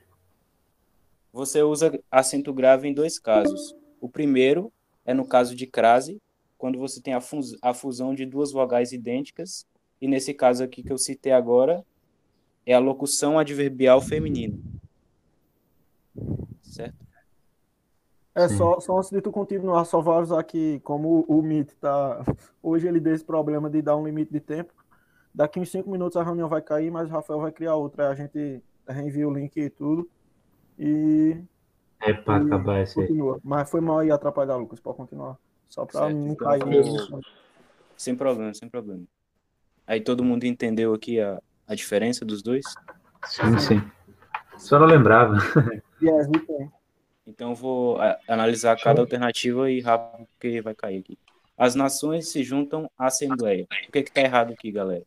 Você usa acento grave em dois casos. O primeiro é no caso de crase, quando você tem a, fus- a fusão de duas vogais idênticas, e nesse caso aqui que eu citei agora, é a locução adverbial feminina. É Sim. só, só antes de tu continuar, só vou avisar que como o Meet tá. Hoje ele deu esse problema de dar um limite de tempo. Daqui uns 5 minutos a reunião vai cair, mas o Rafael vai criar outra. A gente reenvia o link e tudo. E É pra E acabar esse aí. continua. Mas foi mal aí atrapalhar, Lucas. Pode continuar. Só pra Certo, não então cair. vou- Sem problema, sem problema. Aí todo mundo entendeu aqui a, a diferença dos dois? Sim, sim. Só não lembrava. Yes, we can. Então eu vou a- analisar cada alternativa e rápido porque vai cair aqui. As nações se juntam à Assembleia. O que que tá errado aqui, galera?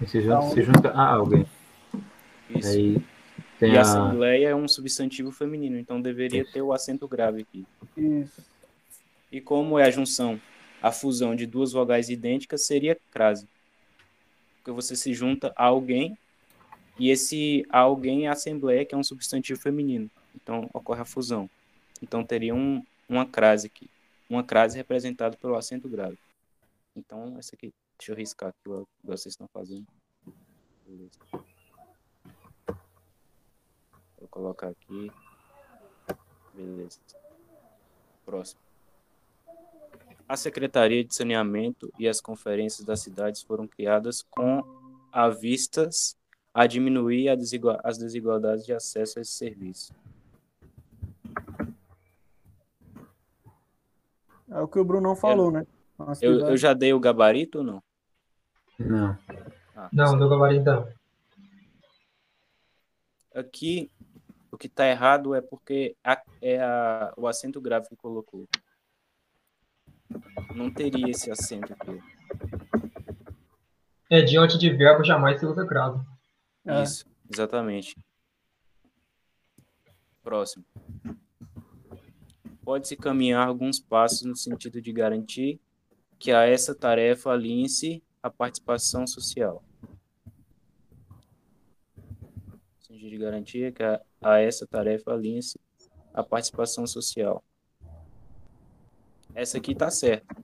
E Se junta, se junta a alguém. Isso. Aí tem E a. Assembleia é um substantivo feminino, então deveria ter o acento grave aqui. Isso. E como é a junção, a fusão de duas vogais idênticas seria crase. Porque você se junta a alguém e esse alguém é a assembleia, que é um substantivo feminino. Então ocorre a fusão. Então teria um, uma crase aqui. Uma crase representada pelo acento grave. Então, essa aqui, deixa eu riscar aqui o que vocês estão fazendo. Beleza. Vou colocar aqui. Beleza. Próximo. A Secretaria de Saneamento e as conferências das cidades foram criadas com a vistas a diminuir a desigua- as desigualdades de acesso a esse serviço. É o que o Brunão falou, né? Antes de Eu, eu já dei o gabarito ou não? Não. Ah, Não, do gabarito não. Aqui, o que está errado é porque a- é a- o acento grave que colocou. Não teria esse acento aqui. É, diante de verbo jamais se usa crase. É. Isso, exatamente. Próximo. Pode-se caminhar alguns passos no sentido de garantir que a essa tarefa alinhe-se a participação social. No sentido de garantir que a, a essa tarefa alinhe-se a participação social. Essa aqui está certa.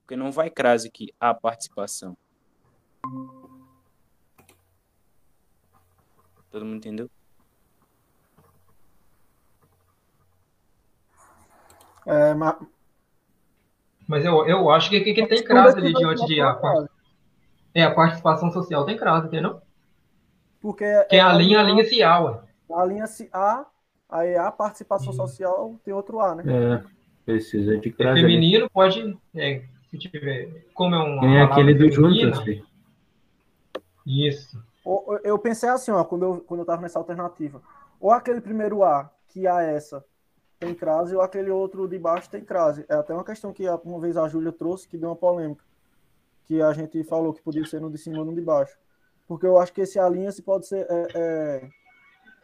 Porque não vai crase aqui a participação. Todo mundo entendeu? É, mas Mas eu, eu acho que, que, que tem crase ali diante de a, é, a participação social tem crase, entendeu? Porque Que é a linha, a linha se ué. a linha se A, aí a participação social tem outro A, né? É, precisa de É crase. ali. feminino pode, é, se tiver, como é nem palavra aquele do feminina, juntas. Isso. Eu pensei assim, ó, quando eu, quando eu tava nessa alternativa. Ou aquele primeiro A, que a essa, tem crase, ou aquele outro de baixo tem crase. É até uma questão que uma vez a Júlia trouxe, que deu uma polêmica. Que a gente falou que podia ser no de cima ou no de baixo. Porque eu acho que esse alinha-se pode ser. é, é,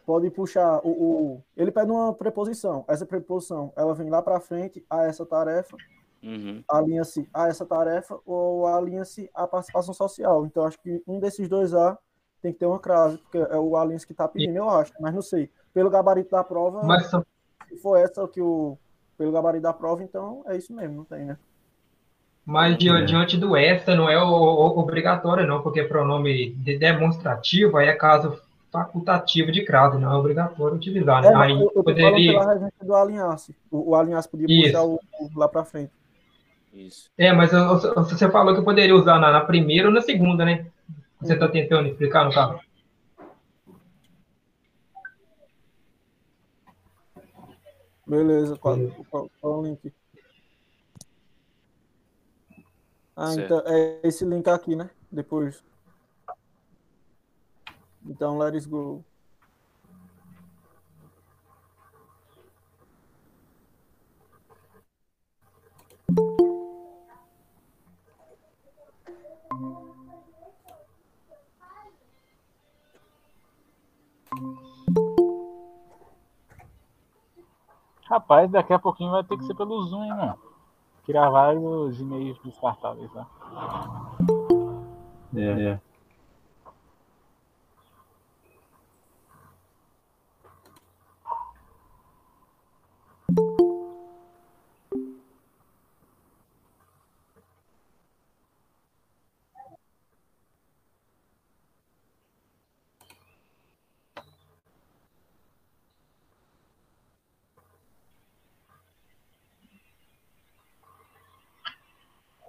pode puxar o, o- Ele pede uma preposição. Essa preposição, ela vem lá para frente a essa tarefa, Uhum. alinha-se a essa tarefa ou alinha-se à participação social. Então, acho que um desses dois A tem que ter uma crase, porque é o alinha-se que está pedindo, eu acho, mas não sei. Pelo gabarito da prova, Mas se for essa que o. Pelo gabarito da prova, então é isso mesmo, não tem, né? Mas di- É. diante do esta não é o, o- obrigatório, não, porque pronome de demonstrativo aí é caso facultativo de crase, não é obrigatório utilizar. Né? É, mas aí eu, eu poderia. do alinhar-se. O, o alinhar-se podia Isso. puxar o, o lá para frente. Isso. É, mas eu- você falou que eu poderia usar na, na primeira ou na segunda, né? Você está tentando explicar no caso? Beleza, qual, qual, qual é o link? Ah, Certo. então é esse link aqui, né? Depois. Então, let's go. Rapaz, daqui a pouquinho vai ter que ser pelo Zoom, hein, mano? Criar vários e-mails descartáveis lá. É, é.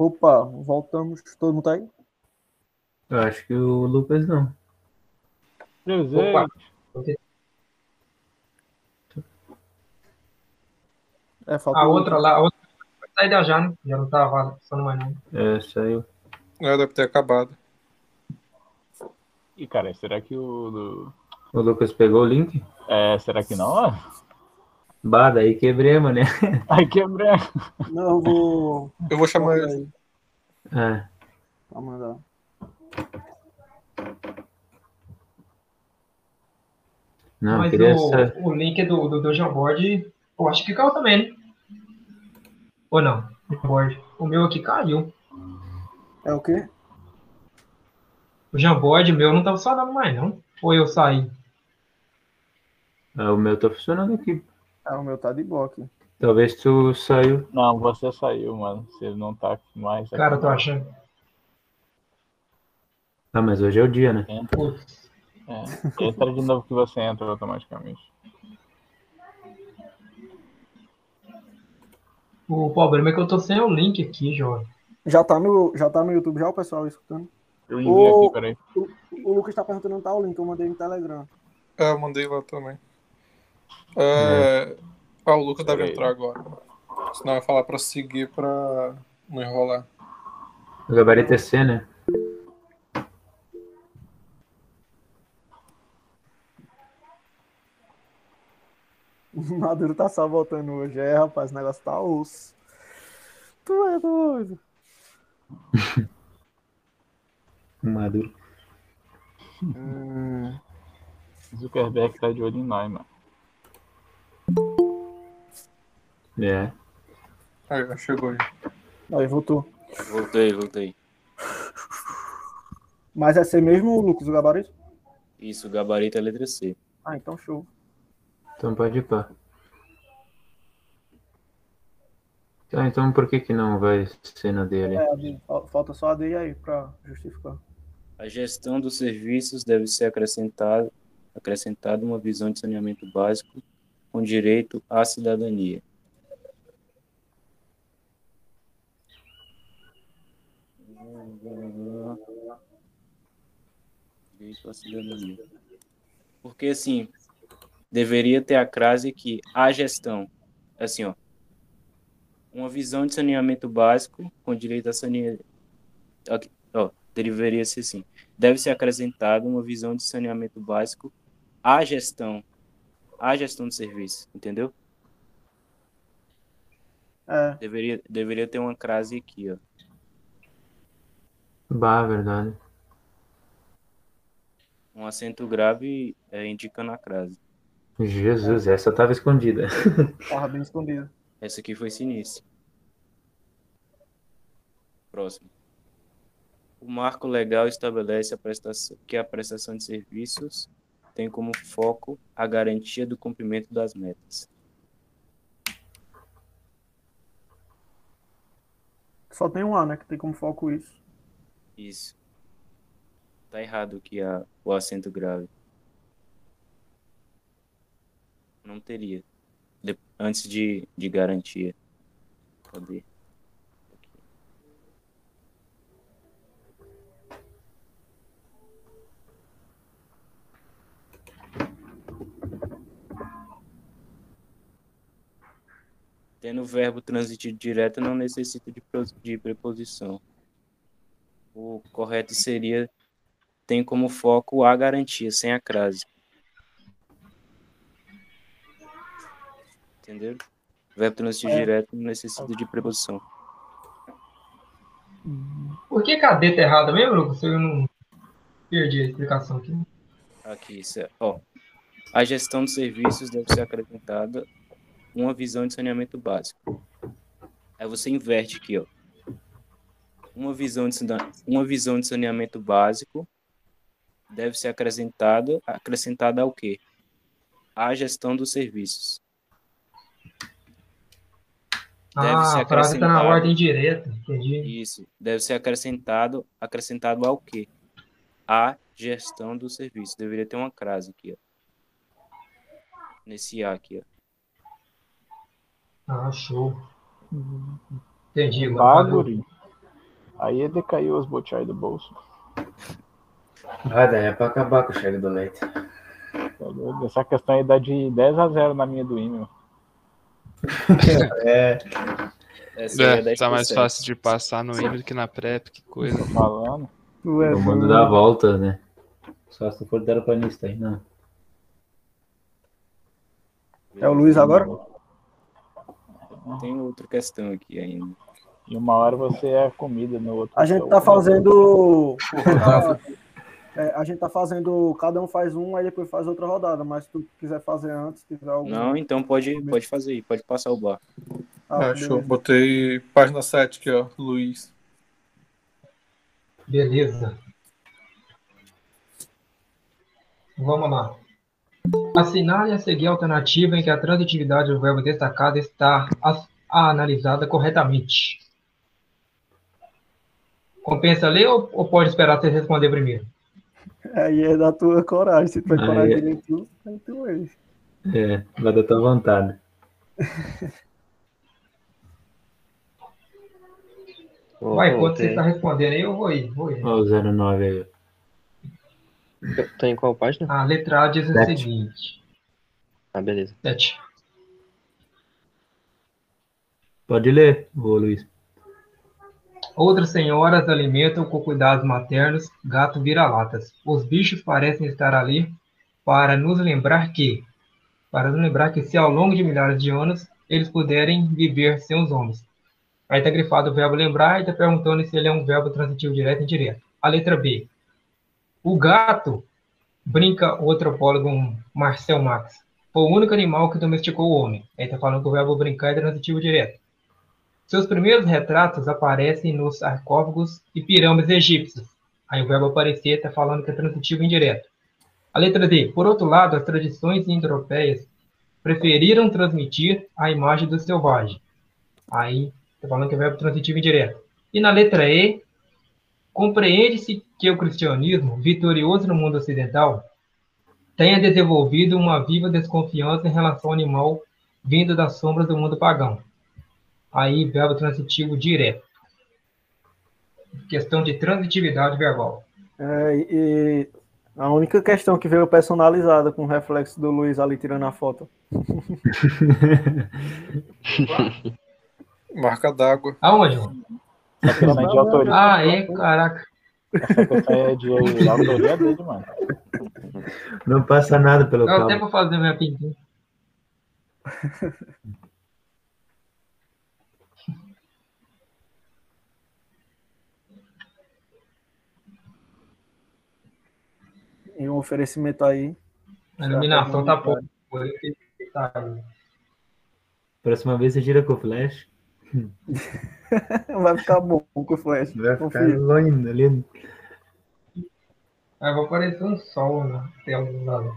Opa, voltamos. Todo mundo tá aí? Eu acho que o Lucas não. Presente. Opa. É, falta A outra lá, a outra vai sair da já, né? Já não tava funcionando mais não. É, saiu. É, deve ter acabado. Ih, cara, será que o. do- O Lucas pegou o link? É, será que não? Ó? Bah, daí quebremos, né? Ai, quebrei. Não, eu vou. Eu vou chamar ele. aí, É. pra mandar. Não, eu Mas queria o, essa. o link do, do, do Jamboard, eu acho que caiu também, né? Ou não? Jamboard. O meu aqui caiu. É o quê? O Jamboard meu não tá funcionando mais, não. Ou eu saí? Ah, o meu tá funcionando aqui. É, o meu tá de boa aqui. Talvez tu saiu. Não, você saiu, mano. Você não tá mais. aqui. Cara, eu tô achando. Ah, mas hoje é o dia, né? Entra, é, entra de novo que você entra automaticamente. O problema é que eu tô sem o link aqui, Jorge. Já tá no, já tá no YouTube já, o pessoal escutando? Eu enviei Ô- aqui, peraí. O Lucas tá perguntando onde tá o link, eu mandei no Telegram. É, eu mandei lá também. É... Ah, o Lucas deve entrar agora. Senão vai falar pra seguir pra não enrolar. O gabarito é C, né? O Maduro tá só voltando hoje. É, rapaz, o negócio tá osso. Tu é doido. Maduro. Hum, Zuckerberg tá de olho em nós, mano. É. Aí, chegou aí. aí, voltou. Voltei, voltei. Mas é ser mesmo, Lucas, o gabarito? Isso, o gabarito é letra C. Ah, então show. Então pode ir pá. Tá, então por que que não vai ser na D ali? É, Falta só a D aí pra justificar. A gestão dos serviços deve ser acrescentada, acrescentada uma visão de saneamento básico com direito à cidadania. Direito à cidadania. Porque assim, deveria ter a crase que a gestão, assim, ó, uma visão de saneamento básico com direito a saneamento. Ó, deveria ser assim. Deve ser acrescentada uma visão de saneamento básico à gestão, à gestão de serviço, entendeu? É, Deveria, deveria ter uma crase aqui, ó. Bah, verdade. Um acento grave é, indicando a crase. Jesus, essa tava escondida. tava bem escondido. Essa aqui foi sinistra. Próximo. O marco legal estabelece a prestação, que a prestação de serviços tem como foco a garantia do cumprimento das metas. Só tem um A, né? Que tem como foco isso. Isso. Tá errado aqui a, o acento grave. Não teria. De- antes de, de garantia. Cadê? Tendo o verbo transitivo direto não necessita de, de preposição. O correto seria tem como foco a garantia, sem a crase. Entenderam? Verbo transitivo É. direto não necessita de preposição. Por que D tá errada mesmo, Lucas? Eu não perdi a explicação aqui. Aqui, isso é, ó. A gestão de serviços deve ser acrescentada uma visão de saneamento básico. Aí você inverte aqui, ó. Uma visão de, uma visão de saneamento básico deve ser acrescentada, acrescentada ao quê? À gestão dos serviços. Deve Ah, ser a frase tá na acrescentado. ordem direta, entendi. Isso. Deve ser acrescentado, acrescentado ao quê? À gestão do serviço. Deveria ter uma crase aqui, ó. Nesse A aqui, ó. Ah, show. Entendi. agora. Baguri. Aí decaiu os boteais do bolso. Ah, daí é pra acabar com o cheque do leite. Essa questão aí dá de 10 a 0 na minha do e-mail. É, Essa aí É, é tá mais 10%. fácil de passar no IME do que na PrEP, que coisa. Tô falando. Tu é o mundo dá volta, né? Só se tu for terraplanista aí, não. É o Luiz agora? Tem outra questão aqui ainda. E uma hora você é comida no outro. A gente tá fazendo. É, a gente tá fazendo. Cada um faz um, aí depois faz outra rodada. Mas se tu quiser fazer antes, se tiver algum. Não, então pode, pode fazer aí, pode passar o bar. Ah, Ah, show. Botei página 7 aqui, ó. Luiz. Beleza. Vamos lá. Assinale a seguir a alternativa em que a transitividade do verbo destacado está as- analisada corretamente. Compensa ler ou, ou pode esperar você responder primeiro? Aí é da tua coragem. Se tu Aí coragem é- direitinho, aí tu é. É, vai dar tua vontade. Vai, enquanto você tem- está respondendo aí, eu vou ir. Vou ir. Ó, o 09 aí. Tá em qual página? A letra A diz o Sete. seguinte. Ah, beleza. Sete. Pode ler, ô Luiz. Outras senhoras alimentam com cuidados maternos gato vira-latas. Os bichos parecem estar ali para nos lembrar que, para nos lembrar que se ao longo de milhares de anos eles puderem viver sem os homens. Aí está grifado o verbo lembrar e está perguntando se ele é um verbo transitivo direto e indireto. A letra B. O gato, brinca o antropólogo Marcel Max, foi o único animal que domesticou o homem. Aí está falando que o verbo brincar é transitivo direto. Seus primeiros retratos aparecem nos sarcófagos e pirâmides egípcios. Aí o verbo aparecer está falando que é transitivo indireto. A letra D. Por outro lado, as tradições indo-europeias preferiram transmitir a imagem do selvagem. Aí está falando que é verbo transitivo indireto. E na letra E, compreende-se que o cristianismo, vitorioso no mundo ocidental, tenha desenvolvido uma viva desconfiança em relação ao animal vindo das sombras do mundo pagão. Aí, verbo transitivo direto. Questão de transitividade verbal. É, e a única questão que veio personalizada com o reflexo do Luiz ali tirando a foto. Marca d'água. Aonde? mano? Essa questão é de autoria. Ah, é, caraca. Essa é de autoria dele, mano. Não passa nada pelo Dá pra fazer minha pintura. E um oferecimento aí. A iluminação tá pouco. Tá. Próxima vez você gira com o flash. Vai ficar bom com o flash. Vai ficar Confia. lindo, lindo. Aí vai aparecer um sol na tela do lado.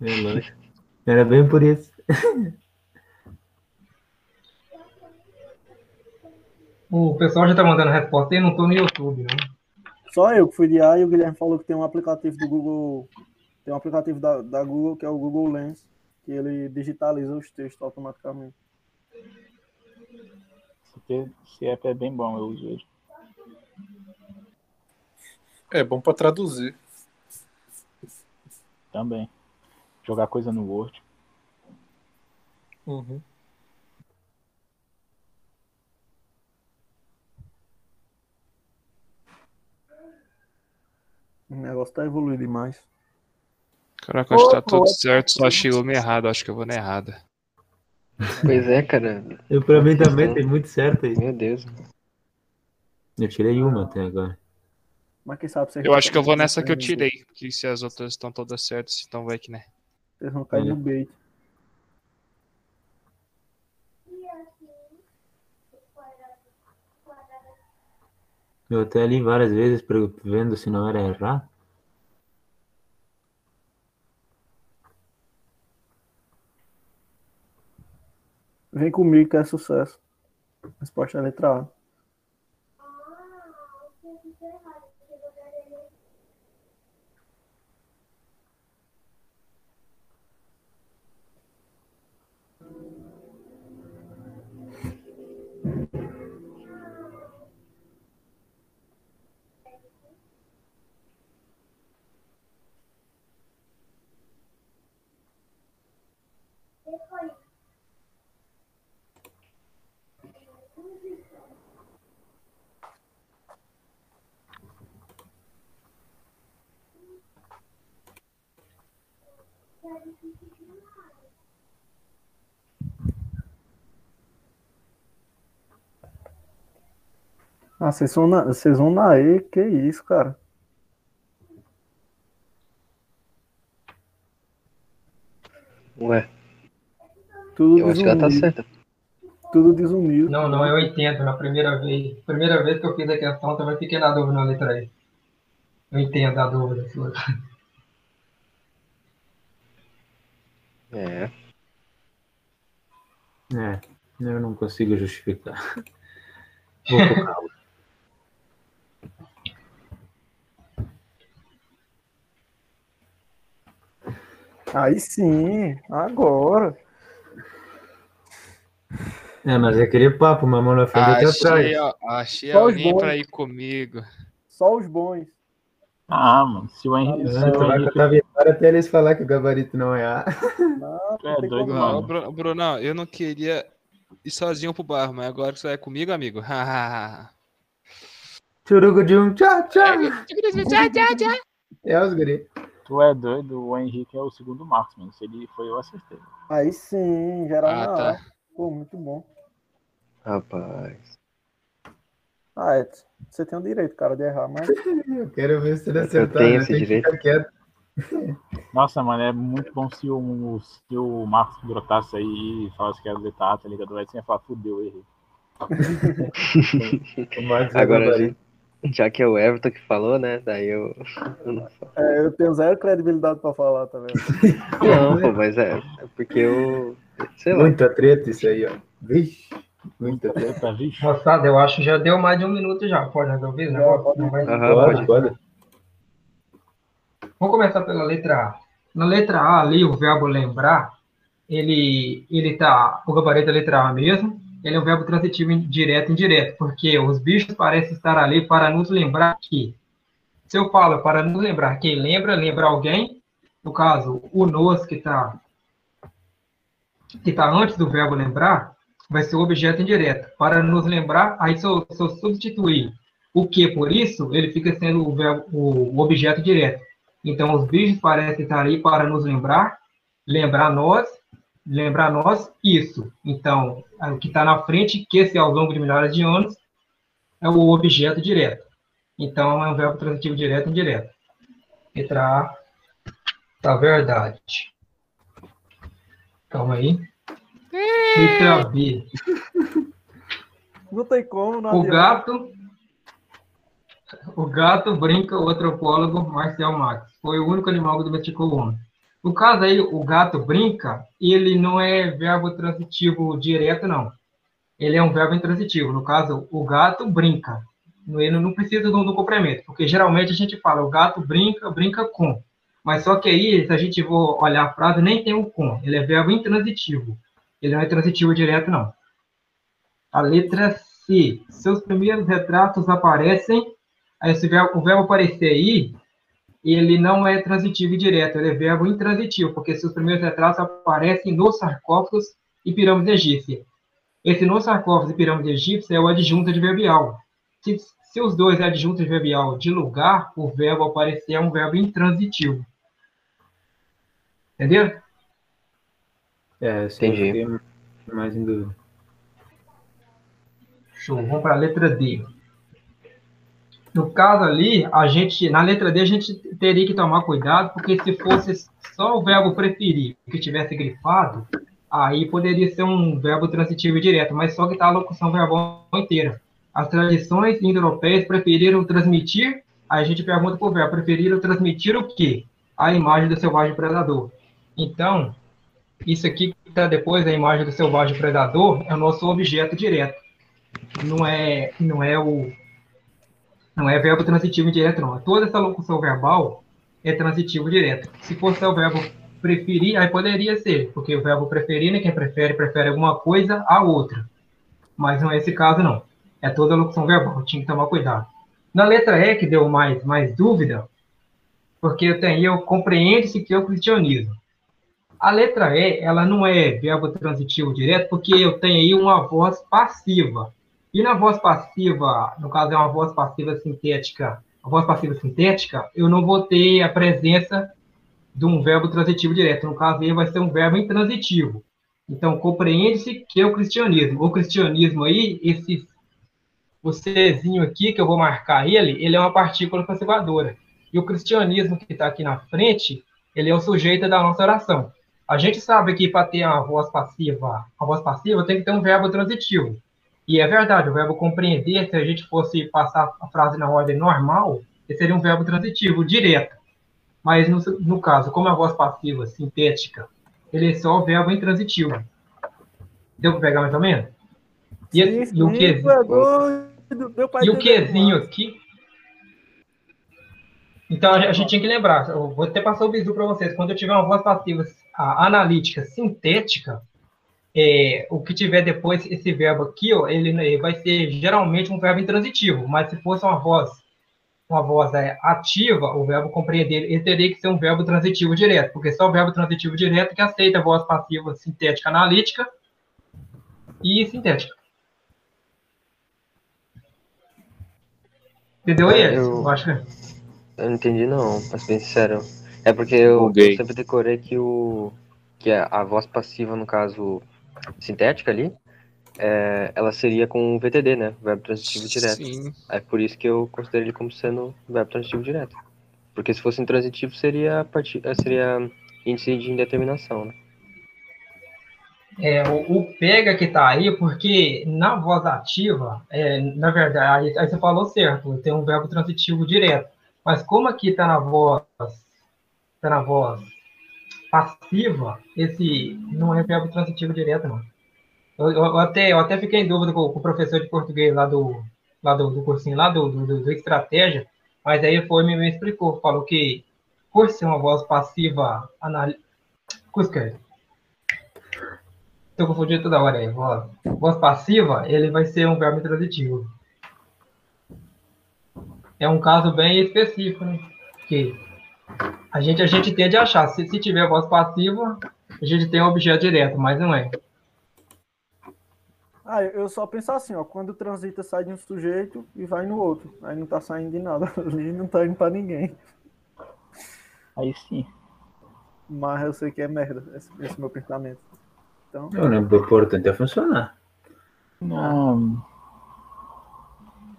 É lógico. Era bem por isso. O pessoal já tá mandando resposta aí, não tô no YouTube, né? Só eu que fui de A e o Guilherme falou que tem um aplicativo do Google. Tem um aplicativo da, da Google que é o Google Lens, que ele digitaliza os textos automaticamente. Esse, app é bem bom, eu uso ele. É bom pra traduzir. Também. Jogar coisa no Word. Uhum. O negócio tá evoluindo demais. Caraca, acho que tá tudo certo, só achei uma errada, acho que eu vou na errada. Pois é, cara. Eu, pra mim também tem muito certo aí. Meu Deus. Eu tirei uma até agora. Mas quem sabe você Eu acho que eu vou nessa que eu tirei, porque se as outras estão todas certas, então vai que né. Eles vão cair É. no bait. Eu até li várias vezes vendo se não era errar. Vem comigo que é sucesso. Resposta é letra A. Vocês vão na, vocês vão na E, que isso, cara. Ué, Tudo eu acho que ela tá certa. Tudo desunido. Não, não, é 80 na primeira vez. Primeira vez que eu fiz a questão, também fiquei na dúvida na letra E. Eu entendo a dúvida sua. É. É, eu não consigo justificar. Vou colocá-lo. Aí sim, agora. É, mas é aquele papo, uma mão na frente e outra Achei, atrás. ó, achei Só alguém pra ir comigo. Só os bons. Ah, mano, se o Henrique. Se Ah, tu o Henrique vitória até eles falar que o gabarito não é A. Não, é doido, como mano. Bruno, Brunão, eu não queria ir sozinho pro bar, mas agora que você vai comigo, amigo. Churugo de um tchau, tchau. É os guri. Tu é doido, o Henrique é o segundo Marcos, mano. Se ele foi, eu acertei. Aí sim, geral ah, tá. A. Pô, muito bom. Rapaz. Ah, Edson, você tem o direito, cara, de errar, mas Eu quero ver se ele Eu acertar. tenho né? esse direito. Nossa, mano, é muito bom se o, se o Marcos brotasse aí e falasse que era A, tá ligado? Vai ia falar, fudeu, eu errei. O é Agora, gabarito. Já que é o Everton que falou, né? Daí eu. eu é, eu tenho zero credibilidade pra falar, tá vendo? Não, pô, mas é. É porque eu. Sei lá. Muita treta isso aí, ó. Vixe, muita treta. Vixe. Moçada, eu acho que já deu mais de um minuto já. Pode resolver? Não vai- Aham, Pode, pode. pode. Vamos começar pela letra A. Na letra A ali, o verbo lembrar, ele, ele tá, o gabarito da letra A mesmo, ele é um verbo transitivo direto e indireto, porque os bichos parecem estar ali para nos lembrar que. Se eu falo para nos lembrar que lembra, lembra alguém, no caso, o nos que está que tá antes do verbo lembrar, vai ser o objeto indireto. Para nos lembrar, aí se eu, se eu substituir o que por isso, ele fica sendo o, verbo, o, objeto direto. Então, os bichos parecem estar aí para nos lembrar, lembrar nós, lembrar nós isso. Então, o que está na frente, que esse ao longo de milhares de anos, é o objeto direto. Então, é um verbo transitivo direto e indireto. Letra A, tá verdade. Calma aí. Letra B. Não tem como, não O gato. O gato brinca, o antropólogo Marcel Max. Foi o único animal que domesticou o homem. No caso aí, o gato brinca, ele não é verbo transitivo direto, não. Ele é um verbo intransitivo. No caso, o gato brinca. Ele não precisa do, do complemento, porque geralmente a gente fala o gato brinca, brinca com. Mas só que aí, se a gente for olhar a frase, nem tem o com. Ele é verbo intransitivo. Ele não é transitivo direto, não. A letra C. Seus primeiros retratos aparecem. Aí esse verbo, o verbo aparecer aí, ele não é transitivo e direto, ele é verbo intransitivo, porque seus primeiros retratos aparecem nos sarcófagos e pirâmides egípcias. Esse nos sarcófagos e pirâmide egípcia é o adjunto adverbial. Se, se os dois é adjunto adverbial de lugar, o verbo aparecer é um verbo intransitivo. Entendeu? É, sim, Entendi. mais em dúvida. Show. Vamos para a letra D. no caso ali, a gente, na letra D, a gente teria que tomar cuidado, porque se fosse só o verbo preferir que tivesse grifado, aí poderia ser um verbo transitivo direto, mas só que está a locução verbal inteira. As tradições indo-europeias preferiram transmitir, aí a gente pergunta para o verbo, preferiram transmitir o quê? A imagem do selvagem predador. Então, isso aqui que está depois da imagem do selvagem predador é o nosso objeto direto. Não é, não é o não é verbo transitivo direto, não. Toda essa locução verbal é transitivo direto. Se fosse o verbo preferir, aí poderia ser, porque o verbo preferir, né, quem prefere, prefere alguma coisa a outra. Mas não é esse caso, não. É toda locução verbal, tinha que tomar cuidado. Na letra E, que deu mais, mais dúvida, porque tenho, eu compreendo-se que é o cristianismo. A letra E, ela não é verbo transitivo direto, porque eu tenho aí uma voz passiva. E na voz passiva, no caso é uma voz passiva sintética, a voz passiva sintética, eu não vou ter a presença de um verbo transitivo direto. No caso, ele vai ser um verbo intransitivo. Então, compreende-se que é o cristianismo. O cristianismo aí, esse o Czinho aqui, que eu vou marcar ele, ele é uma partícula conservadora. E o cristianismo que está aqui na frente, ele é o sujeito da nossa oração. A gente sabe que para ter uma voz passiva, a voz passiva tem que ter um verbo transitivo. E é verdade, o verbo compreender, se a gente fosse passar a frase na ordem normal, seria um verbo transitivo, direto. Mas no, no caso, como a voz passiva, sintética, ele é só o verbo intransitivo. Deu para pegar mais ou menos? E, sim, e o quezinho, e o quezinho aqui. Então a gente tinha que lembrar, eu vou até passar o bisu para vocês. Quando eu tiver uma voz passiva analítica sintética, é, o que tiver depois, esse verbo aqui, ó, ele, ele, vai ser geralmente um verbo intransitivo, mas se fosse uma voz, uma voz é, ativa, o verbo compreender, ele teria que ser um verbo transitivo direto, porque só o verbo transitivo direto que aceita a voz passiva sintética analítica e sintética. Entendeu É, isso? eu- Eu acho que Eu não entendi não, pra ser bem sincero. É porque eu, eu sempre decorei que o que a, a voz passiva, no caso sintética ali, é, ela seria com o VTD, né? Verbo transitivo direto. Sim. É por isso que eu considero ele como sendo verbo transitivo direto. Porque se fosse intransitivo seria parti eh, seria índice de indeterminação, né? É, o, o pega que tá aí, porque na voz ativa, é, na verdade, aí, aí você falou certo, tem um verbo transitivo direto. Mas como aqui tá na voz, tá na voz passiva, esse não é verbo transitivo direto, não. Eu, eu- até, eu até fiquei em dúvida com, com o professor de português lá do, lá do, do cursinho, lá do, do, do Estratégia, mas aí foi me, me explicou, falou que por ser uma voz passiva analítica. Estou confundindo toda hora aí. Voz, voz passiva, ele vai ser um verbo intransitivo. É um caso bem específico, né? Porque a gente, a gente tende a achar, se, se tiver voz passiva, a gente tem um objeto direto, mas não é. Ah, eu só penso assim, ó, quando transita sai de um sujeito e vai no outro. Aí não tá saindo de nada ali, não tá indo pra ninguém. Aí sim. Mas eu sei que é merda, esse, esse meu pensamento. Então, Não, né? O importante é funcionar. Não.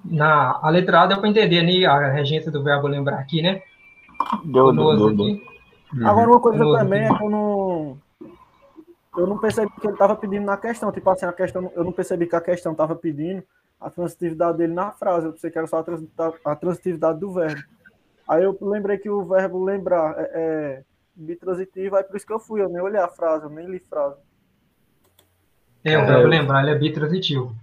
Na a letra A deu para entender né, a regência do verbo lembrar aqui, né? Deu, deu, deu. Agora, uma coisa também é que eu não. Eu não percebi que ele tava pedindo na questão. Tipo assim, a questão. Eu não percebi que a questão tava pedindo a transitividade dele na frase. Eu pensei que era só a, transitividade do verbo. Aí eu lembrei que o verbo lembrar é, é bitransitivo, aí por isso que eu fui. Eu nem olhei a frase, eu nem li frase. É, o É, verbo eu- lembrar, ele é bitransitivo.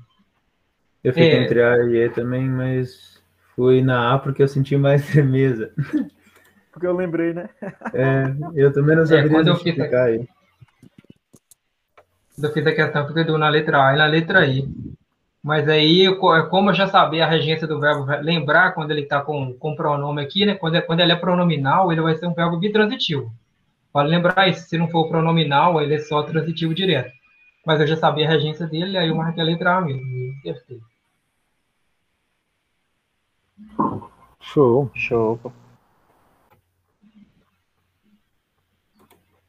Eu fiquei É. entre A e E também, mas fui na A porque eu senti mais firmeza. Porque eu lembrei, né? É, eu também não saberia quando eu fiz aí. Eu fiz a questão porque deu na letra A e na letra I. Mas aí, co- como eu já sabia a regência do verbo lembrar, quando ele está com, com pronome aqui, né? Quando, é- quando ele é pronominal, ele vai ser um verbo bitransitivo. Vale lembrar isso, se não for pronominal, ele é só transitivo direto. Mas eu já sabia a regência dele, aí eu marquei a letra A mesmo. acertei. Show. Show.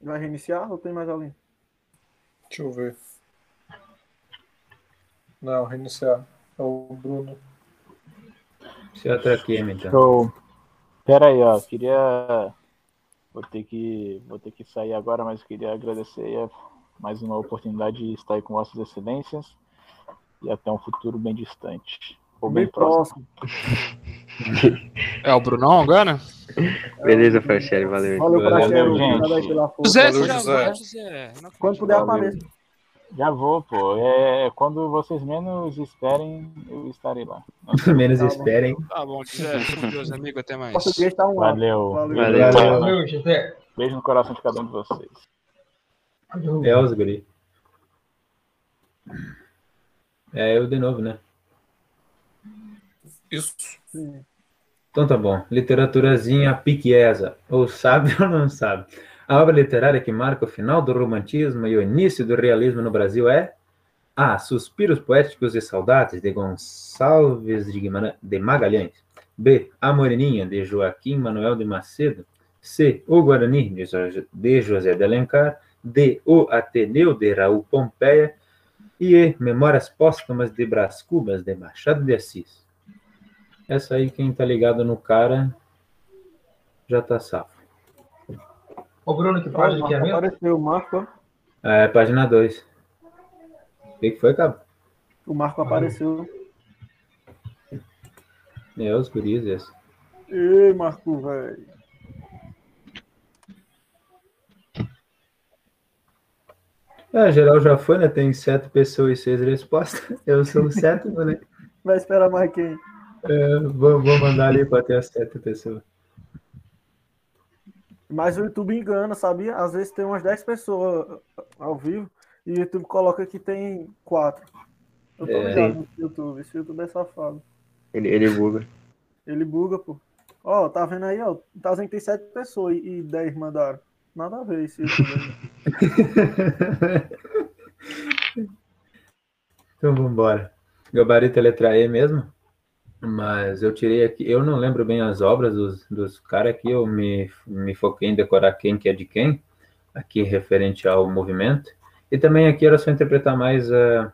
Vai reiniciar ou tem mais alguém? Deixa eu ver. Não, reiniciar. É o Bruno. Se eu atraquei, então. Pera aí, ó. Queria. Vou ter que. Vou ter que sair agora, mas queria agradecer mais uma oportunidade de estar aí com Vossas Excelências e até um futuro bem distante. Ou bem, Bem próximo. É o Brunão agora? Beleza, Franchelli, valeu. Valeu, força. José, Valeu, você já José. vai, José. Não Quando puder, apareça. Já vou, pô. É, quando vocês menos esperem, eu estarei lá. Menos Tá bom. esperem. Tá bom, José. Com Deus, amigo. Até mais. Português tá um. Valeu. Valeu. Valeu. Valeu, José. Beijo no coração de cada um de vocês. É os guri. É eu de novo, né? Isso. Então tá bom. Literaturazinha piquiesa. Ou sabe ou não sabe? A obra literária que marca o final do romantismo e o início do realismo no Brasil é A. Suspiros Poéticos e Saudades, de Gonçalves de, de Magalhães. B. A Moreninha, de Joaquim Manuel de Macedo. C. O Guarani, de de José de Alencar. D. O Ateneu, de Raul Pompeia. E E. Memórias Póstumas de Brás Cubas, de Machado de Assis. Essa aí, quem tá ligado no cara, já tá safo. Ô, Bruno, que página o que é Marco mesmo? apareceu, o Marco. ó. É, página 2. O que que foi, Cabo? O Marco apareceu. É, os guris, esse. Ei, Marco, velho. É, geral já foi, né? Tem sete pessoas e seis respostas. Eu sou o sétimo, né? Vai esperar mais quem? É, vou, vou mandar ali para ter as sete pessoas. Mas o YouTube engana, sabia? Às vezes tem umas 10 pessoas ao vivo e o YouTube coloca que tem 4. Eu tô É. ligado no YouTube. Esse YouTube é safado. Ele, ele buga. Ele buga, pô. Ó, tá vendo aí, ó? Tá que tem 7 pessoas e e 10 mandaram. Nada a ver esse YouTube. aí. então vamos embora. Gabarito é letra E mesmo. Mas eu tirei aqui, eu não lembro bem as obras dos, dos caras aqui, eu me, me foquei em decorar quem que é de quem, aqui referente ao movimento. E também aqui era só interpretar mais a,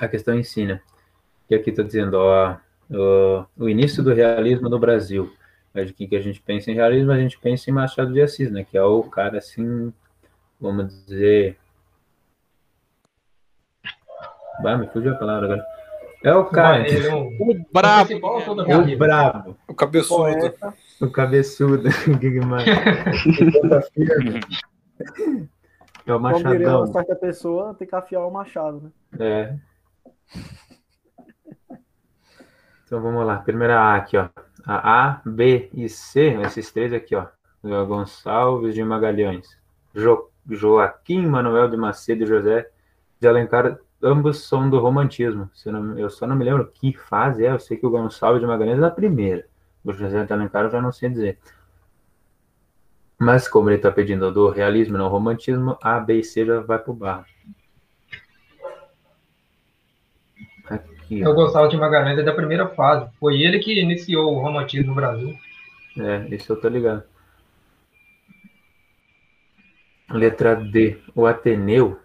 a questão em si, né? Que aqui está dizendo, ó, o, o início do realismo no Brasil. Mas o que, que a gente pensa em realismo? A gente pensa em Machado de Assis, né? Que é o cara, assim, vamos dizer... Bah, me fugiu a palavra agora. É o cara, Ele é um- O brabo. o brabo, O cabeçudo. O cabeçudo? O firme. É o Como machadão. certa pessoa, tem que afiar o machado, né? É. Então vamos lá. Primeira A aqui, ó. A A, B e C, esses três aqui, ó. Gonçalves de Magalhães. Jo- Joaquim Manuel de Macedo e José de Alencar, ambos são do romantismo. Não- eu só não me lembro que fase é, eu sei que o Gonçalves de Magalhães é da primeira. O José de Alencar eu já não sei dizer. Mas como ele está pedindo do realismo não romantismo, A, B e C já vai pro barro. Aqui, É o ó. Gonçalo de Magalhães é da primeira fase. Foi ele que iniciou o romantismo no Brasil. É, isso eu tô ligado. Letra D, o Ateneu,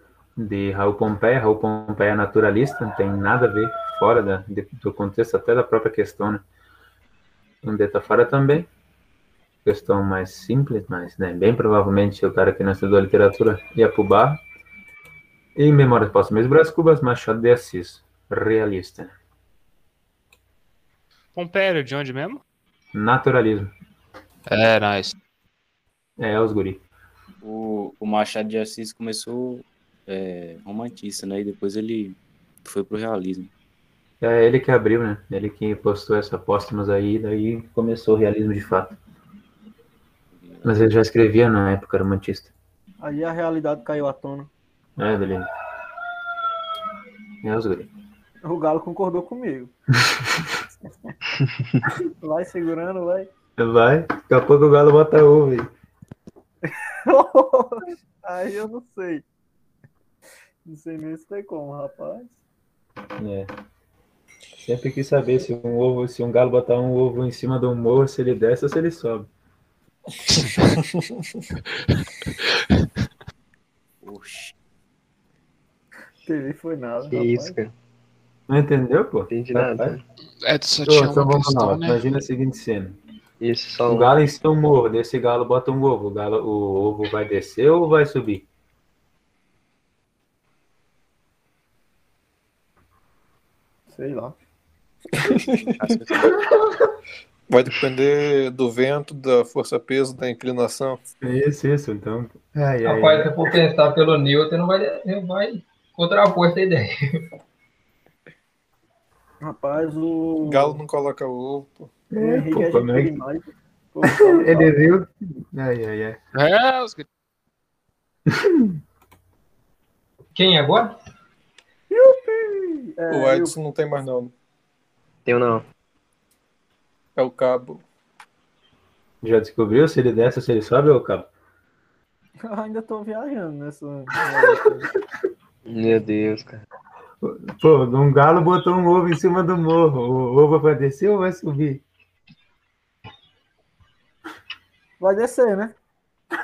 de Raul Pompeia. Raul Pompeia é naturalista, não tem nada a ver fora da, de- do contexto até da própria questão, né? Um tá fora também. Questão mais simples, mas né, bem provavelmente o cara que não estudou literatura ia pro bar. E Memórias Póstumas Brás Cubas, Machado de Assis. Realista. Pompério, de onde mesmo? Naturalismo. É, nice. É, os guri. O, o Machado de Assis começou é, romantista, né? E depois ele foi pro realismo. É ele que abriu, né? Ele que postou essa póstumas aí, daí começou o realismo de fato. Mas ele já escrevia na época romantista. Aí a realidade caiu à tona. É, beleza. É os guri. O Galo concordou comigo. vai segurando, vai. Vai, daqui a pouco o galo bota ovo aí. Aí eu não sei. Não sei nem se tem como, rapaz. É. Sempre quis saber se um ovo, se um galo botar um ovo em cima de um morro, se ele desce ou se ele sobe. Oxi. TV foi nada. Que rapaz. isso, cara. Não entendeu, pô? Entendi Vai, nada. vai. Edson, só Ô, tinha então uma vamos lá. questão, né? Imagina a seguinte cena. Isso, só O um. galo em cima do morro, desse galo bota um ovo. O, galo, o ovo vai descer ou vai subir? Sei lá. Vai depender do vento, da força-peso, da inclinação. Isso, isso. Então. Ai, ai, Rapaz, ai. se for pensar pelo Newton, não vai, não vai contrapor essa ideia. Rapaz, o. Galo não coloca ovo. pô. o É, pô, é como é que-. Pô, Ele viu. Ai, ai, ai. É, os... Quem agora? É, O Edson não tem mais não. Tenho não. É o cabo. Já descobriu se ele desce se ele sobe ou cabo? eu ainda tô viajando nessa. Meu Deus, cara. Pô, um galo botou um ovo em cima do morro. O ovo vai descer ou vai subir? Vai descer, né?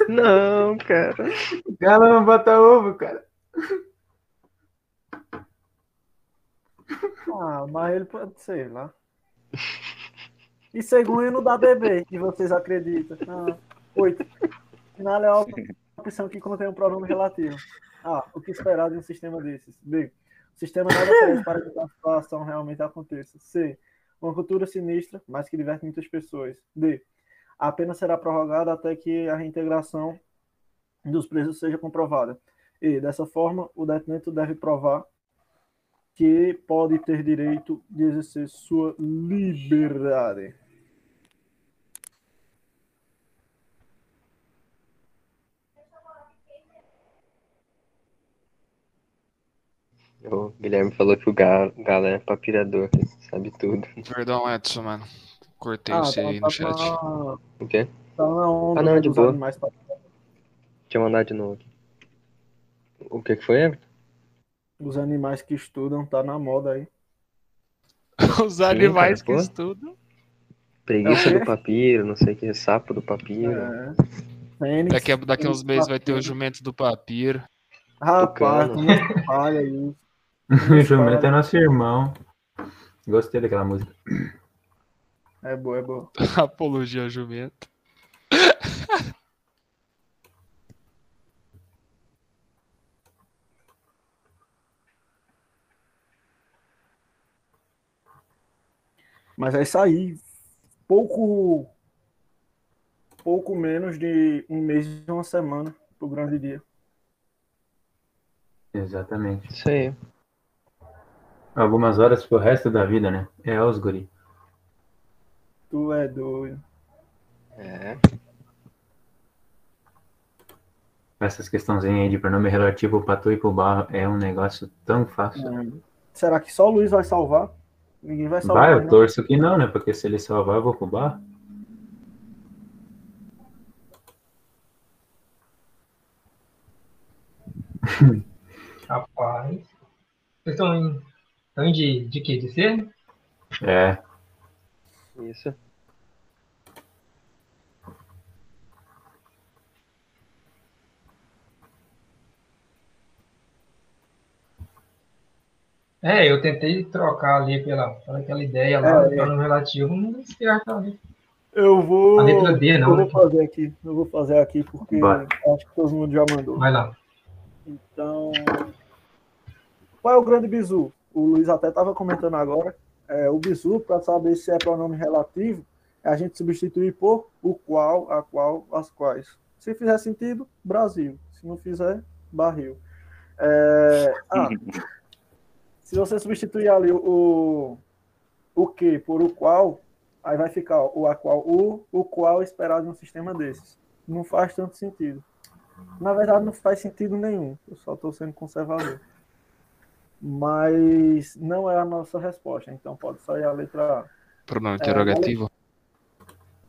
Não, cara. O galo não bota ovo, cara. Ah, mas ele pode ser lá. E segundo da bebê, que vocês acreditam. Ah, oito. Final é a opção que contém um pronome relativo. A. O que esperar de um sistema desses? B. O sistema nada oferece para que a situação realmente aconteça. C. Uma cultura sinistra, mas que diverte muitas pessoas. D. Apenas será prorrogada até que a reintegração dos presos seja comprovada. E, dessa forma, o detento deve provar que pode ter direito de exercer sua liberdade. O Guilherme falou que o galo, galo é papirador, sabe tudo. Perdão, Edson, mano. Cortei Ah, você tá, aí tá no chat. O quê? tá na onda Ah, não, né, de boa. animais pa- Deixa eu mandar de novo aqui. O que que foi, Everton? Os animais que estudam, tá na moda aí. Os animais cara, que pô. estudam. Preguiça É do papiro, não sei o que, sapo do papiro. É. Fênix, Daqui a, daqui a uns meses vai ter o jumento do papiro. Rapaz, não falha isso. O jumento é nosso irmão. Gostei daquela música. É boa, é boa. Apologia ao jumento. Mas é isso aí. Pouco. Pouco menos de um mês e uma semana pro grande dia. Exatamente. Isso aí. Algumas horas pro resto da vida, né? É os guri. Tu é doido. É. Essas questãozinhas aí de pronome relativo pra tu e pro barro é um negócio tão fácil. É. Será que só o Luiz vai salvar? Ninguém vai salvar. Vai, eu não. torço que não, né? Porque se ele salvar, eu vou pro barro. Rapaz. Vocês estão em. Estão em de, de quê? De ser? É. Isso. É, eu tentei trocar ali pela, pela aquela ideia lá, É, do pronome relativo, não deu certo ali. Eu vou. A letra D, não, Eu vou né? fazer aqui. Eu vou fazer aqui porque Bora. acho que todo mundo já mandou. Vai lá. Então. Qual é o grande bizu? O Luiz até estava comentando agora. É, o bizu, para saber se é pronome relativo, é a gente substituir por o qual, a qual, as quais. Se fizer sentido, Brasil. Se não fizer, barril. É, ah, se você substituir ali o, o, que por o qual, aí vai ficar o a qual, o, o qual esperado em um sistema desses. Não faz tanto sentido. Na verdade, não faz sentido nenhum. Eu só estou sendo conservador. Mas não é a nossa resposta. Então pode sair a letra A. Pronome interrogativo.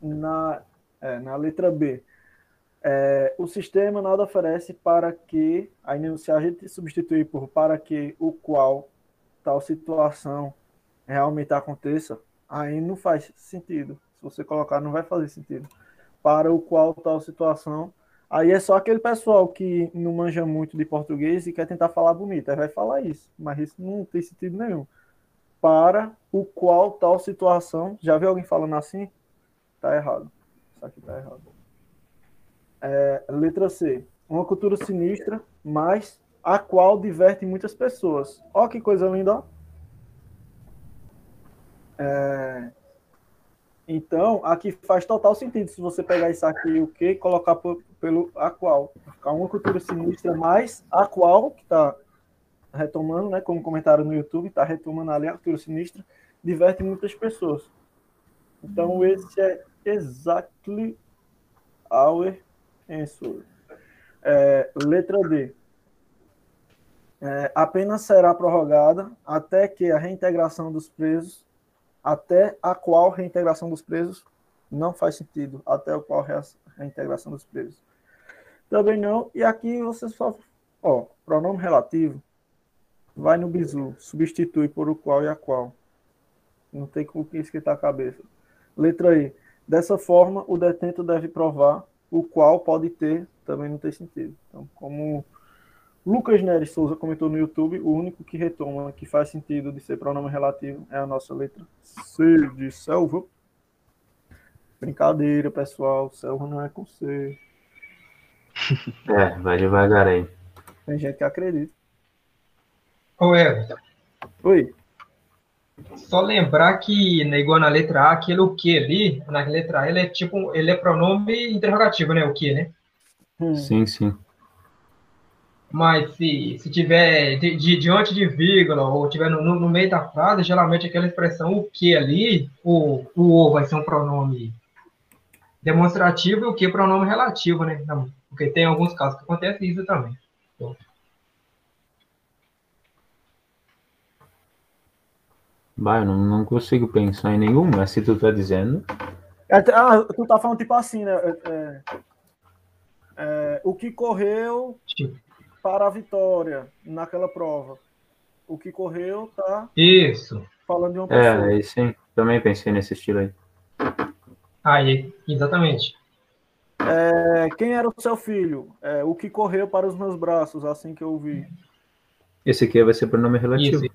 Na, é, na letra B. É, o sistema nada oferece para que, aí se a gente substituir por para que o qual tal situação realmente aconteça, aí não faz sentido. Se você colocar, não vai fazer sentido. Para o qual tal situação, aí é só aquele pessoal que não manja muito de português e quer tentar falar bonito, aí vai falar isso, mas isso não tem sentido nenhum. para o qual tal situação. Já viu alguém falando assim? Tá errado. Isso aqui tá errado. É, letra C. Uma cultura sinistra, mas a qual diverte muitas pessoas. Ó que coisa linda, ó. É, então, aqui faz total sentido se você pegar isso aqui o que colocar por, pelo a qual. Ficar uma cultura sinistra mais a qual, que está retomando, né, como comentário no YouTube, está retomando ali a cultura sinistra, diverte muitas pessoas. Então, esse é exactly our answer. É, letra D. É, apenas será prorrogada até que a reintegração dos presos até a qual reintegração dos presos não faz sentido, até a qual reintegração dos presos. Também não, e aqui você só, ó, pronome relativo, vai no bizu, substitui por o qual e a qual. Não tem com o que esquentar a cabeça. Letra E. Dessa forma, o detento deve provar o qual pode ter, também não tem sentido. Então, como Lucas Neres Souza comentou no YouTube, o único que retoma que faz sentido de ser pronome relativo é a nossa letra C de selva. Brincadeira, pessoal. Selva não é com C. É, vai devagar aí. Tem gente que acredita. Ô, Everton. Oi. Só lembrar que, né, igual na letra A, aquele o que ali, na letra A, ele é tipo, ele é pronome interrogativo, né? O que, né? Hum. Sim, sim. Mas se, se tiver de, de, diante de vírgula ou tiver no, no, meio da frase, geralmente aquela expressão o que ali, o, o o vai ser um pronome demonstrativo e o que pronome relativo, né? Não, porque tem alguns casos que acontece isso também. Então, Bah, eu não, não consigo pensar em nenhum, mas se tu tá dizendo. É, ah, tu tá falando tipo assim, né? É, é, é, o que correu tipo, para a vitória naquela prova. O que correu tá isso. falando de uma pessoa. É, aí sim. Também pensei nesse estilo aí. Aí, exatamente. É, quem era o seu filho? É, o que correu para os meus braços, assim que eu vi. Esse aqui vai ser pronome relativo. Isso.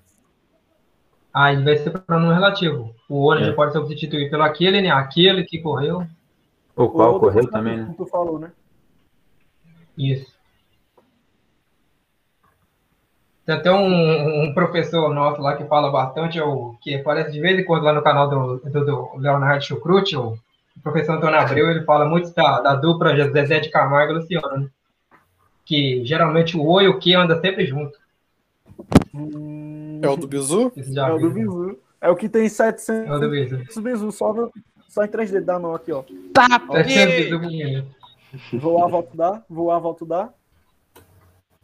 Aí vai ser pronome relativo. O onde É. pode ser substituído pelo aquele, né? Aquele que correu. O qual Ou correu também, né? Tu falou, né? Isso. Tem até um, um professor nosso lá que fala bastante, o, que aparece de vez em quando lá no canal do, do, do Leonardo Chucrute, o professor Antônio Abreu, ele fala muito da, da dupla Zezé de Camargo e Luciano, né? Que geralmente o o e o que anda sempre junto. É o do Bizu? É o do? Bizu. É o que tem 700 É o do Bizu. Bizu só, no, só em 3D. Dá não aqui, ó. Tá, É sempre do menino. Voar, volta dá. Voar, volta dá.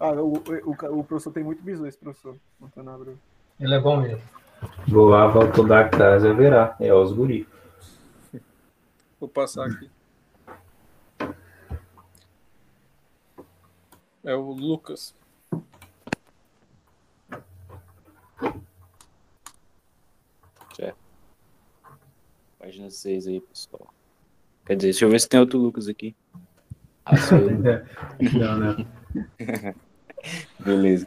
Ah, o, o, o professor tem muito bizu, esse professor. Antônio Abreu. Ele é bom mesmo. Voar, volta da casa, verá. É os guri. Vou passar aqui. É o Lucas. Página 6 aí, pessoal. Quer dizer, deixa eu ver se tem outro Lucas aqui. Ah, sou eu. Não, não. Beleza.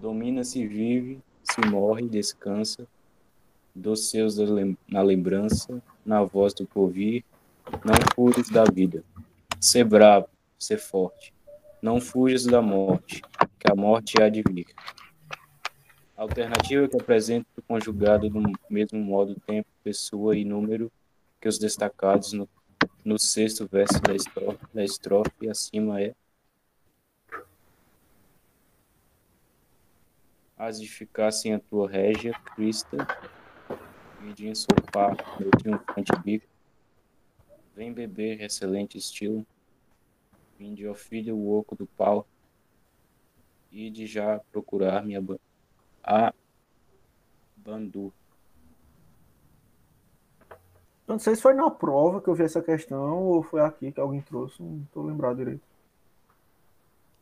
Domina-se, vive, se morre, descansa, dos seus na lembrança, na voz do porvir, não fujas da vida. Ser bravo, ser forte. Não fujas da morte, que a morte há de vir. Alternativa que apresenta conjugado do mesmo modo tempo, pessoa e número que os destacados no, no sexto verso da estrofe, da estrofe acima é Hás de ficar sem a tua régia, crista, e de ensopar meu triunfante bico. Vem beber, excelente estilo, vinde, ó filho, o oco do pau, e de já procurar minha ba- a bandu. Eu não sei se foi na prova que eu vi essa questão ou foi aqui que alguém trouxe. Não tô lembrado direito.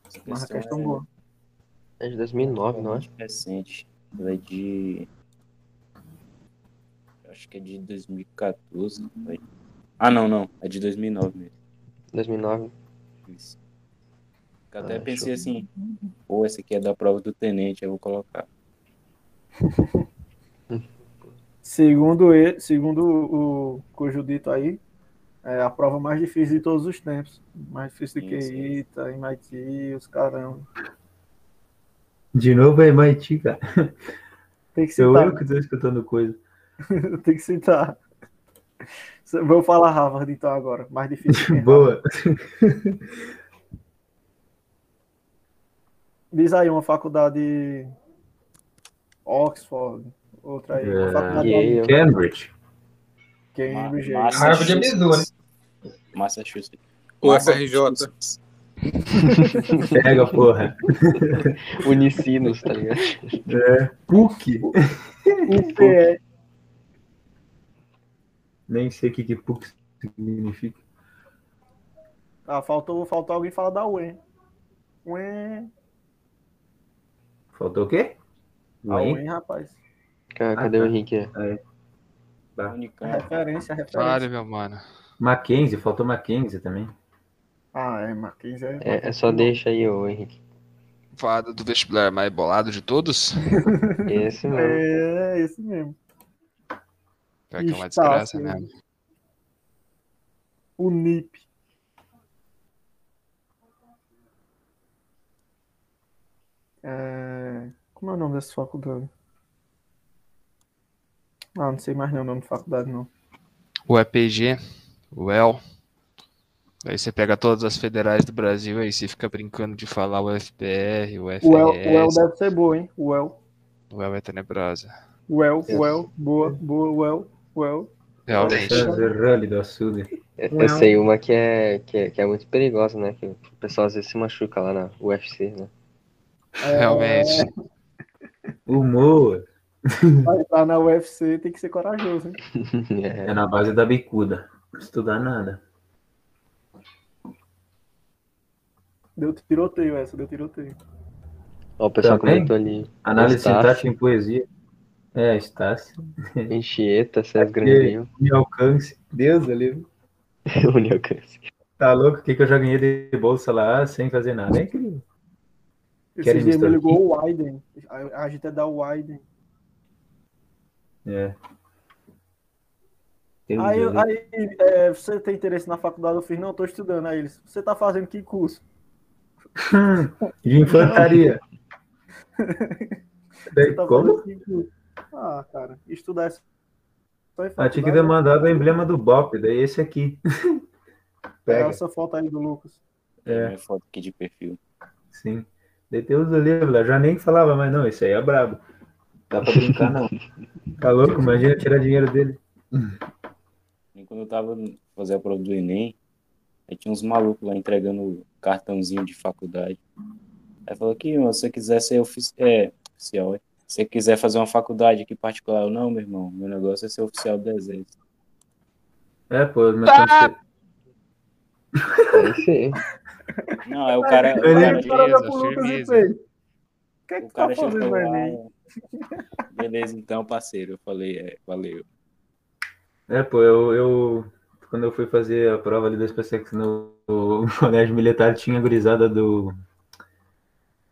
Essa Mas a questão questão é boa. É de 2009, não é? recente, ela é de acho que é de 2014. vai. Ah, não, não, é de 2009 mesmo. 2009. Isso. Eu até Ah, pensei show. assim, pô, essa aqui é da prova do tenente, eu vou colocar. Segundo ele, segundo o cujo dito aí, é a prova mais difícil de todos os tempos. Mais difícil do que. ITA, MIT, os caramba. De novo é MIT, cara. Tem que Sou citar. eu que tô escutando coisa. Tem que citar. Vou falar Harvard então agora. Mais difícil que Boa. Diz aí uma faculdade Oxford, outra aí, uma É, faculdade Yale. Cambridge. Cambridge. Ma- Harvard é Missouri. Massachusetts. O FRJ. Pega, porra. Unicinos, tá ligado? É. PUC. UPE. Nem sei o que, que PUC significa. Ah, faltou, faltou alguém falar da UEM. UEM. Faltou o quê? A Ué? UEM, rapaz. Ca- Cadê Ah, o tá. Henrique? A Unicamp. referência, a referência. Vale, meu mano. Mackenzie, faltou Mackenzie também. Ah, é, Mackenzie é. É, é só deixa aí, ô Henrique. Fada do vestibular mais bolado de todos. Esse mesmo. É, esse mesmo. Pior que é uma desgraça mesmo. O NIP. É... Como é o nome dessa faculdade? Ah, não sei mais não o nome da faculdade, não. O EPG, o EL. Aí você pega todas as federais do Brasil aí você fica brincando de falar o FPR, o FRS. O El, o El deve ser boa, hein? O El. O El é tenebrosa. O El, o El. Boa, boa, o El. O El. Realmente. César Rally do Açude. Eu, eu sei uma que é, que, é, que é muito perigosa, né? Que o pessoal às vezes se machuca lá na UFC, né? É, Realmente. Humor. Vai estar na UFC, tem que ser corajoso, hein? É na base da bicuda. Não estudar nada. Deu tiroteio essa, deu tiroteio. Ó, o pessoal Também? comentou ali. Análise sintática em poesia. É, Estácio. Enchieta, César Que Granville, me alcance. Deus ali. Unialcance. Tá louco? O que, que eu já ganhei de bolsa lá sem fazer nada? É incrível. Querem Esse dia me me ligou o Wyden. A, gente é da Wyden. É. Deus Aí, aí é, você tem interesse na faculdade? Eu fiz, não, eu tô estudando. Aí eles, você tá fazendo que curso? De infantaria. Daí, tá como? curso? Ah, cara, estudar é só em Ah, tinha que ter mandado o emblema do BOP, daí esse aqui. é Pega, essa foto aí do Lucas. É. É. Minha foto aqui de perfil. sim. Daí tem os livros já nem falava, mas não, esse aí é brabo. Dá pra brincar, não. Tá louco? Imagina tirar dinheiro dele. E quando eu tava fazendo a prova do Enem, aí tinha uns malucos lá entregando cartãozinho de faculdade. Aí falou que se você quiser ser ofici é, oficial, é. se você quiser fazer uma faculdade aqui particular, eu, não, meu irmão, meu negócio é ser oficial do exército. É, pô, mas Tá. você- Aí sim. Não, aí o cara, o Ele- cara, Aí o cara olhou firmeza. O que é que o tá cara fazendo chegou no lá. Enem? Beleza, então, parceiro. Eu falei, é, valeu. É, pô, eu, eu quando eu fui fazer a prova ali da SpaceX no, no colégio militar, tinha a gurizada do.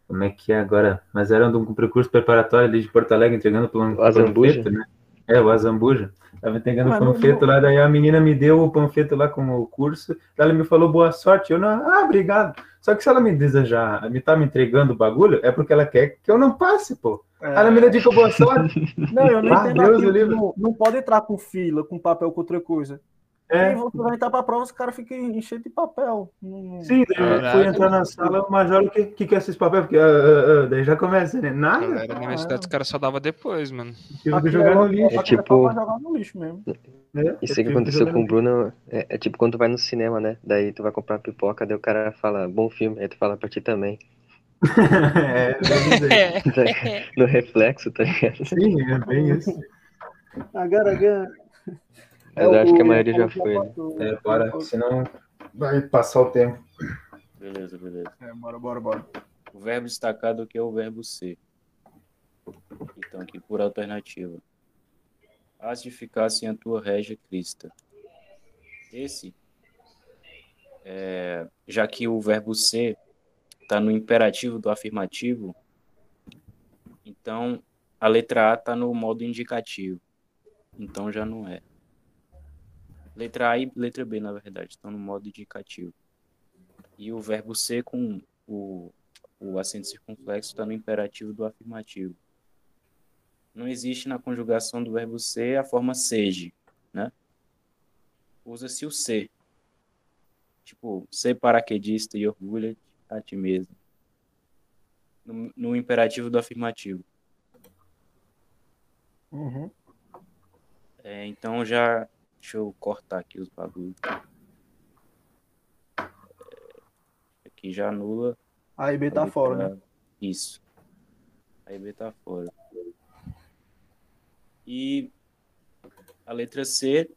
Como é que é agora? Mas era um percurso preparatório ali de Porto Alegre, entregando O panfleto, né? É, o Azambuja. Tava entregando o não- panfleto lá, daí a menina me deu o panfleto lá com o curso, daí ela me falou boa sorte. Eu não, ah, obrigado. Só que se ela me desejar, me tá me entregando o bagulho, é porque ela quer que eu não passe, pô. É. Ela me dedica boa sorte. Não, eu não Ah, entendo Deus aquilo, não, não pode entrar com fila, com papel, com outra coisa. É. Aí você vai entrar pra prova, os caras ficam enchendo de papel. Sim, eu fui entrar na sala, o major, o que, que, que é esses papéis? Porque ah, ah, daí já começa, né? Nada. Galera, na universidade os caras só dava depois, mano. Tive que jogar no lixo. aquilo É tipo- jogar no lixo mesmo. né? Isso que aconteceu com o no Bruno é, é tipo quando tu vai no cinema, né? Daí tu vai comprar pipoca, daí o cara fala, bom filme, aí tu fala pra ti também. é, deve dizer. Daí, no reflexo, tá ligado? Sim, é bem isso. Agora, agora. Mas eu acho que a maioria já foi, né? É, bora, senão vai passar o tempo. Beleza, beleza. É, bora, bora, bora. O verbo destacado que é o verbo ser. Então, aqui por alternativa. Hás de ficar sem a tua régia crista. Esse, é, já que o verbo ser está no imperativo do afirmativo, então a letra A está no modo indicativo. Então já não é. Letra A e letra B, na verdade, estão no modo indicativo. E o verbo ser com o, o acento circunflexo está no imperativo do afirmativo. Não existe na conjugação do verbo ser a forma seja, né? Usa-se o ser. Tipo, ser paraquedista e orgulha a ti mesmo. No, no imperativo do afirmativo. Uhum. É, então já. Deixa eu cortar aqui os bagulhos. É, aqui já anula. A e B a tá fora, né? Isso. A e B tá fora. E a letra C,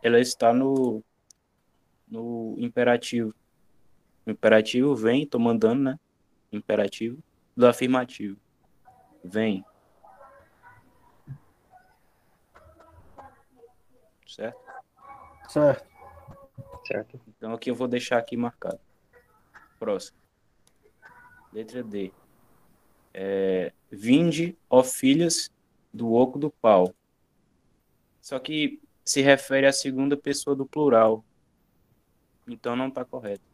ela está no, no imperativo. O imperativo vem, tô mandando, né? Imperativo do afirmativo. Vem. Certo? Certo. Certo? Então aqui eu vou deixar aqui marcado. Próximo. Letra D. É, vinde, ó filhas do oco do pau. Só que se refere à segunda pessoa do plural. Então não está correto.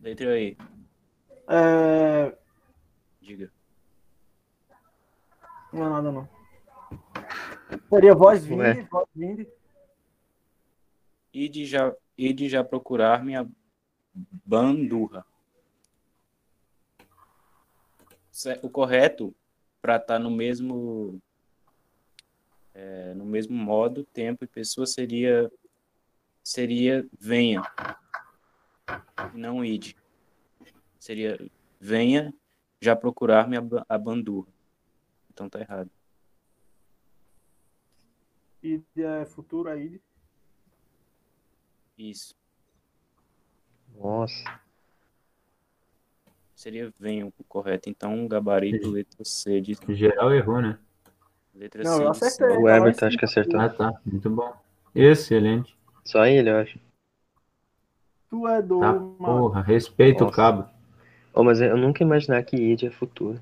Letra E. É... Diga. Não é nada, não. Seria voz Ué. vinde, voz vinde. Ide já, ide já procurar minha bandurra. O correto para estar no mesmo é, no mesmo modo, tempo e pessoa seria seria venha, e não ide. Seria venha já procurar minha a bandurra. Então tá errado. E é futuro aí. Isso. Nossa. Seria venha o correto. Então gabarito letra C de Geral errou, né? letra Não, C eu acertei. O Everton acho que acertou. Ah, tá. Muito bom. Excelente. Só ele, eu acho. Tu é do. Tá, mano. porra. Respeita o cabo. Oh, mas eu nunca imaginar que id é futuro.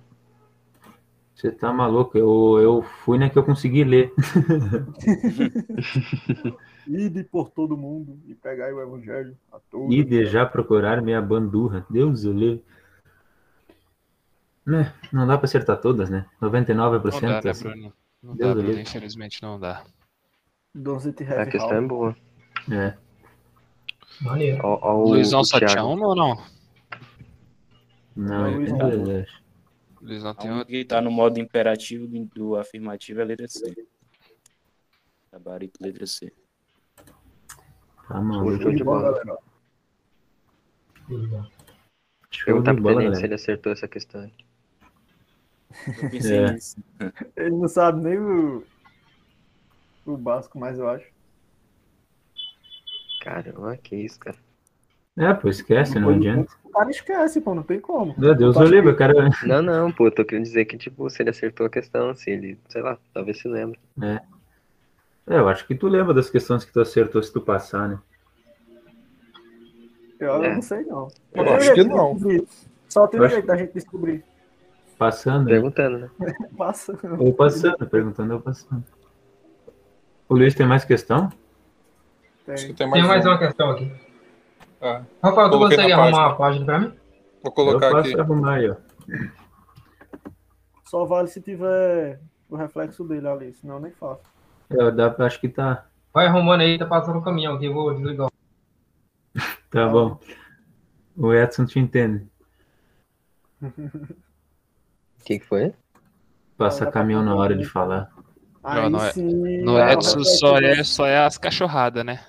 Você tá maluco? Eu, eu fui na que eu consegui ler. Ide por todo mundo e pegar o evangelho a todos. E de já procurar minha bandurra. Deus o livre. Né? Não dá pra acertar todas, né? 99% Não dá, né, assim. Bruno? Não Deus dá, Bruno. Infelizmente não dá. A questão é boa. É. Maneiro. Luizão só tinha uma ou não? Não, Não, é não. Luizão A tem que está no modo imperativo do, do afirmativo é a letra C. Gabarito, letra C. Tá Show maluco. de bola. galera. Show Perguntar de pro Tenente se ele acertou essa questão. Eu pensei É. nisso. Ele não sabe nem o. O básico, mas eu acho. Caramba, que isso, cara. É, pô, esquece, não adianta. O cara esquece, pô, não tem como. Meu Deus, Tu o acha livre, que- cara. Não, não, pô, tô querendo dizer que, tipo, se ele acertou a questão, se ele, sei lá, talvez se lembre. É, eu acho que tu lembra das questões que tu acertou se tu passar, né? Eu É. não sei, não. Eu acho jeito que não. Só tem Eu um acho- jeito da gente descobrir. Passando, né? Perguntando, né? Passa. ou passando, perguntando ou passando. O Luiz tem mais questão? Acho que Tem. tem mais, Tem mais um. uma questão aqui. Ah, Rafael, tu consegue arrumar página. uma página pra mim? vou Eu colocar posso aqui. arrumar aí, ó. Só vale se tiver o reflexo dele ali, senão eu nem faço. É, dá, acho que tá, Vai arrumando aí, tá passando o caminhão aqui, eu vou desligar. tá bom. O Edson te entende. O que, que foi? Passa Não, caminhão na hora de falar. Aí não é- sim. No o Edson reflexo só é, só é as cachorradas, né?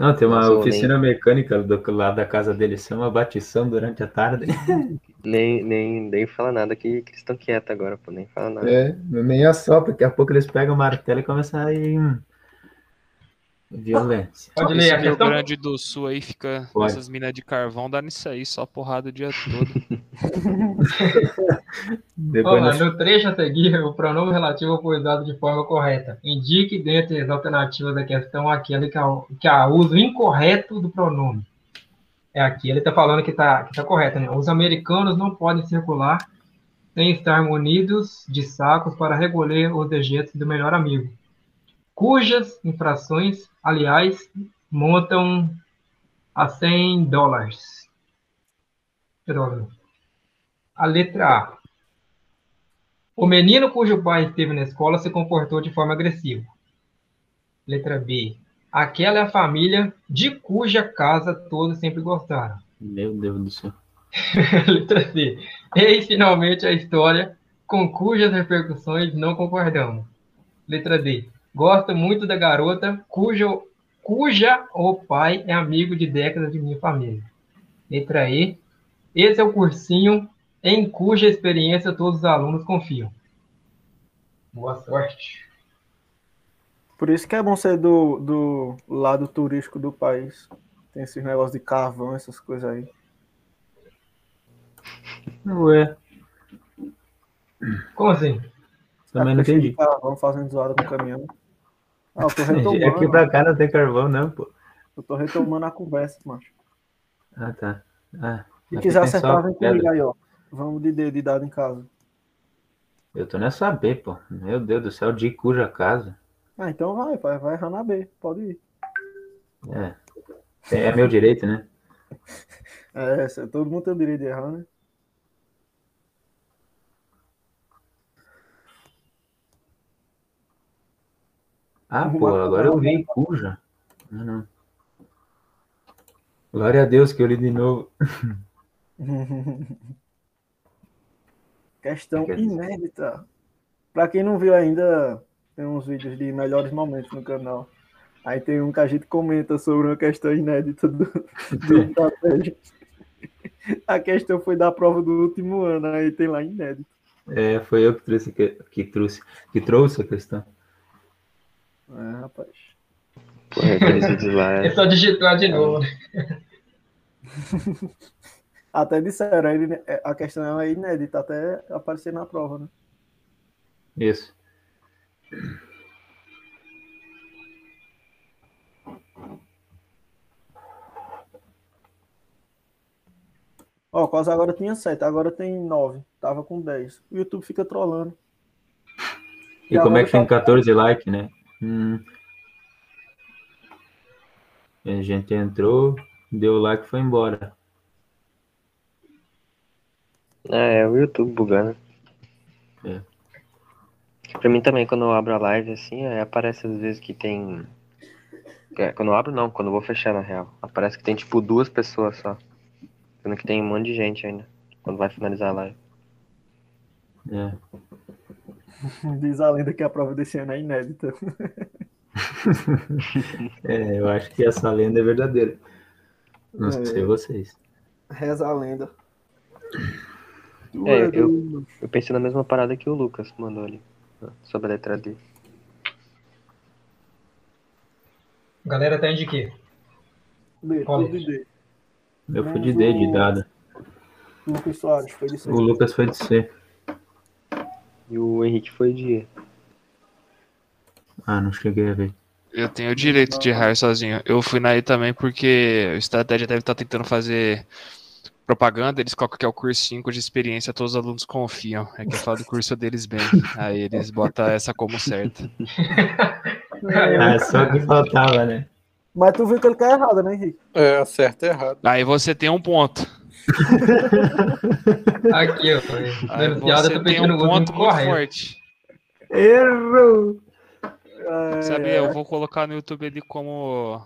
Não, tem uma oficina mecânica do lado da casa dele, isso é uma batição durante a tarde. Nem, nem, nem fala nada que, que eles estão quietos agora, pô, nem fala nada. É, nem assopra, daqui a pouco eles pegam o martelo e começam a ir. Violência. Pode Esse ler a Rio questão? Grande do Sul aí fica Pode. essas minas de carvão dando isso aí, só porrada o dia todo. Depois Olá, nós- no trecho a seguir, o pronome relativo foi usado de forma correta. Indique dentre as alternativas da questão aquela que a, que a uso incorreto do pronome. É aqui, ele está falando que está que tá correto, né? Os americanos não podem circular sem estar munidos de sacos para recolher os dejetos do melhor amigo, cujas infrações, aliás, montam a 100 dólares. A letra A. O menino cujo pai esteve na escola se comportou de forma agressiva. Letra B. Aquela é a família de cuja casa todos sempre gostaram. Meu Deus do céu. Letra C. Eis finalmente a história com cujas repercussões não concordamos. Letra D. Gosto muito da garota cuja, cuja o pai é amigo de décadas de minha família. Letra E. Esse é o cursinho em cuja experiência todos os alunos confiam. Boa sorte. Por isso que é bom ser do, do lado turístico do país. Tem esses negócios de carvão, essas coisas aí. Ué. Como assim? Também não de entendi. Carvão fazendo zoada no caminhão. Ah, eu tô retomando. Aqui pra cá não tem carvão, não, pô. Eu tô retomando a conversa, macho. Ah, tá. Ah, Se quiser acertar, vem comigo aí, ó. Vamos de D, de dado em casa. Eu tô nessa B, pô. Meu Deus do céu, de cuja casa. Ah, então vai, vai, vai errar na B. Pode ir. É. É meu direito, né? É, todo mundo tem o direito de errar, né? Ah, pô, agora eu vi cuja. Não, não. Glória a Deus que eu li de novo. Questão inédita. Pra quem não viu ainda, tem uns vídeos de melhores momentos no canal. Aí tem um que a gente comenta sobre uma questão inédita do, do estratégia. A questão foi da prova do último ano, aí tem lá inédito. É, foi eu que trouxe, que, que trouxe, que trouxe a questão. É, rapaz. Pô, aqueles vídeos lá. É só digitar de novo. né? Até disseram, ele, a questão é inédita até aparecer na prova, né? Isso. Ó, quase agora tinha 7, agora tem 9. Tava com 10. O YouTube fica trolando. E E como é que tem tá- 14 likes, né? Hum. A gente entrou, deu like e foi embora. É, é o YouTube bugando. É. Pra mim também, quando eu abro a live assim, aí aparece às vezes que tem. É, quando eu abro não, quando eu vou fechar na real. Aparece que tem tipo duas pessoas só. Sendo que tem um monte de gente ainda. Quando vai finalizar a live. É. Diz a lenda que a prova desse ano é inédita. É, eu acho que essa lenda é verdadeira. Não É. sei vocês. Reza a lenda. É, eu- Eu pensei na mesma parada que o Lucas mandou ali. Sobre a letra D. A galera tá de quê? D, de D. Eu fui de D, de dado. Lucas Soares foi de C. O Lucas foi de C. E o Henrique foi de. Ah, não cheguei a ver. Eu tenho o direito de errar sozinho. Eu fui na E também porque a estratégia deve estar tentando fazer propaganda. Eles colocam que é o curso 5 de experiência, todos os alunos confiam. É que eu falo do curso deles bem. Aí eles botam essa como certa. Ah, só que faltava, né? Mas tu viu que ele tá errado, né, Henrique? É, acerta e errado. Aí você tem um ponto. Aqui, ó. Aí piada, você tô tem um ponto muito correto. forte. Errou! É, Sabe, eu vou colocar no YouTube ali como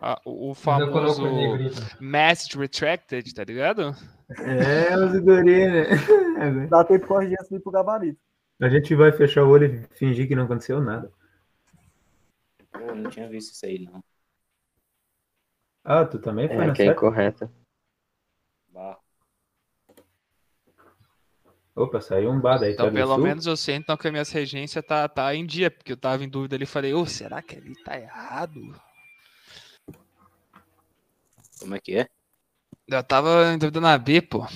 a- o famoso coloco o negrito. Message Retracted, tá ligado? É, os guri, né? Dá tempo corrigir antes de ir pro gabarito. A gente vai fechar o olho e fingir que não aconteceu nada. Pô, não tinha visto isso aí, não. Ah, tu também foi É, na que é incorreta. Barro. Opa, saiu um bar daí. Então, tá pelo sul? menos eu sei então que a minha regência tá, tá em dia, porque eu tava em dúvida ali e falei, ô, será que ali tá errado? Como é que é? Eu tava em dúvida na B, pô.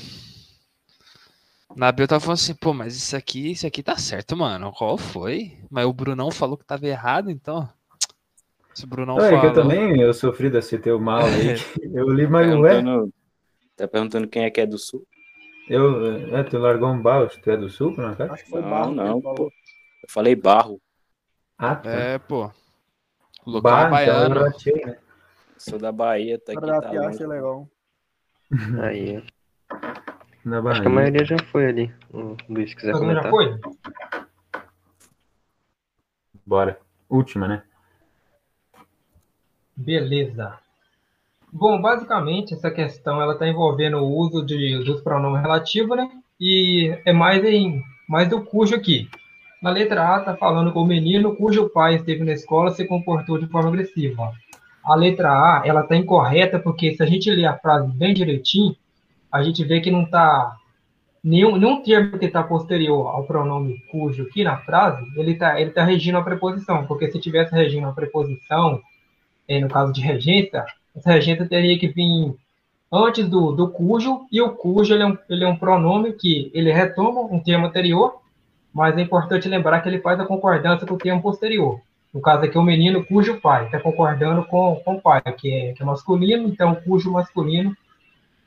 Na B eu tava falando assim, pô, mas isso aqui, isso aqui tá certo, mano. Qual foi? Mas o Brunão falou que tava errado, então. Se o Brunão que fala. eu também eu sofri desse teu mal aí. Eu li, Tá mas não é. tá perguntando quem é que é do sul? Eu, é, tu largou um baixo, tu é do sul, por acaso? Acho que foi Não, Barro não, pô. Eu falei barro. Ah, tá. É, pô. O local é Bah, então baiano. eu ratei, né? Sou da Bahia, tá aqui, tá Ratear longe. achei legal. Aí, Na acho que a Bahia. maioria já foi ali. O Luiz, se quiser Todo mundo já comentar. foi? Bora. Última, né? Beleza. Bom, basicamente essa questão ela está envolvendo o uso de, dos pronomes relativos, né? E é mais em mais do cujo aqui. Na letra A está falando com o menino cujo pai esteve na escola se comportou de forma agressiva. A letra A ela está incorreta porque se a gente ler a frase bem direitinho, a gente vê que não está nenhum, nenhum termo que está posterior ao pronome cujo aqui na frase, ele está ele tá regindo a preposição, porque se tivesse regindo a preposição, eh, no caso de regência, regência teria que vir antes do, do cujo, e o cujo ele é, um, ele é um pronome que ele retoma um termo anterior, mas é importante lembrar que ele faz a concordância com o termo posterior. No caso aqui, o menino cujo pai está concordando com, com o pai, que é, que é masculino, então cujo masculino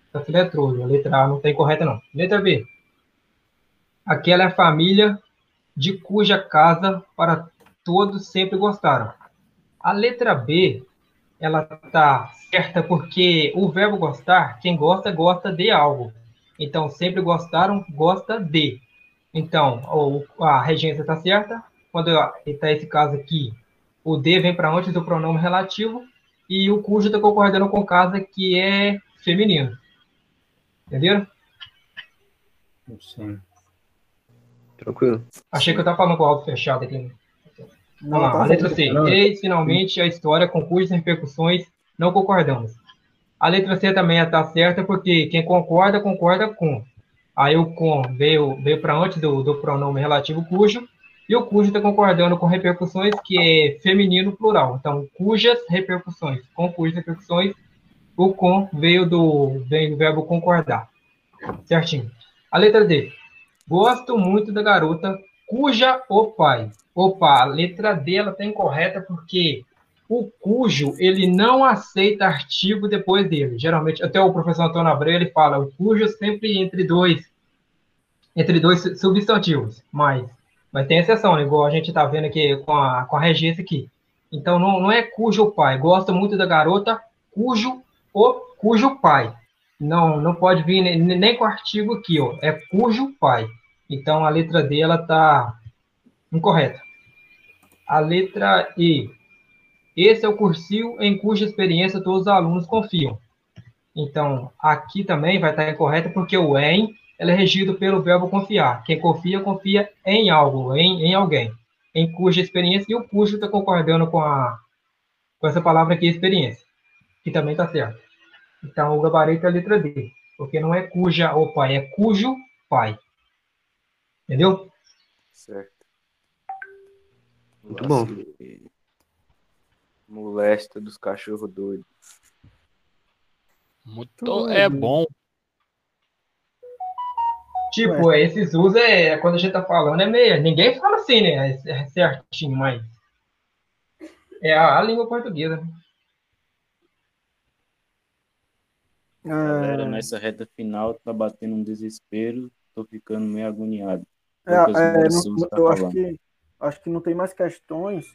está filetroso. A letra A não está incorreta, não. Letra B. Aquela é a família de cuja casa para todos sempre gostaram. A letra B, ela tá certa porque o verbo gostar, quem gosta, gosta de algo. Então, sempre gostaram, gosta de. Então, a regência está certa. Quando está esse caso aqui, o de vem para antes do pronome relativo e o cujo está concordando com casa que é feminino. Entenderam? Sim. Tranquilo. Achei que eu estava falando com o áudio fechado aqui. Não, lá, tá a letra C. Eis finalmente a história com cujas repercussões não concordamos. A letra C também está certa porque quem concorda, concorda com. Aí o com veio, veio para antes do, do pronome relativo cujo, e o cujo está concordando com repercussões, que é feminino plural. Então, cujas repercussões, com cujas repercussões, o com veio do, veio do verbo concordar. Certinho. A letra D. Gosto muito da garota cuja o pai. Opa, a letra D ela está incorreta porque o cujo ele não aceita artigo depois dele. Geralmente, até o professor Antônio Abreu ele fala o cujo sempre entre dois entre dois substantivos, mas mas tem exceção, né? igual a gente está vendo aqui com a, com a regência aqui. Então não, não é cujo pai. Gosto muito da garota cujo o cujo pai. Não não pode vir nem, nem com artigo aqui, ó. É cujo pai. Então a letra D ela está incorreta. A letra E. Esse é o cursil em cuja experiência todos os alunos confiam. Então, aqui também vai estar incorreto porque o em ela é regido pelo verbo confiar. Quem confia, confia em algo, em, em alguém. Em cuja experiência, e o cujo está concordando com, a, com essa palavra aqui, experiência, que também está certo. Então, o gabarito é a letra D, porque não é cuja o pai, é cujo pai. Entendeu? Certo. Muito bom. Molesta dos cachorros doidos. Muito é bom. Tipo, esses usos é quando a gente tá falando, é meio. Ninguém fala assim, né? É certinho, mas. É a, a língua portuguesa. Galera, É, nessa reta final tá batendo um desespero. Tô ficando meio agoniado. é, é, não- Souza tá eu acho falando. que, acho que não tem mais questões.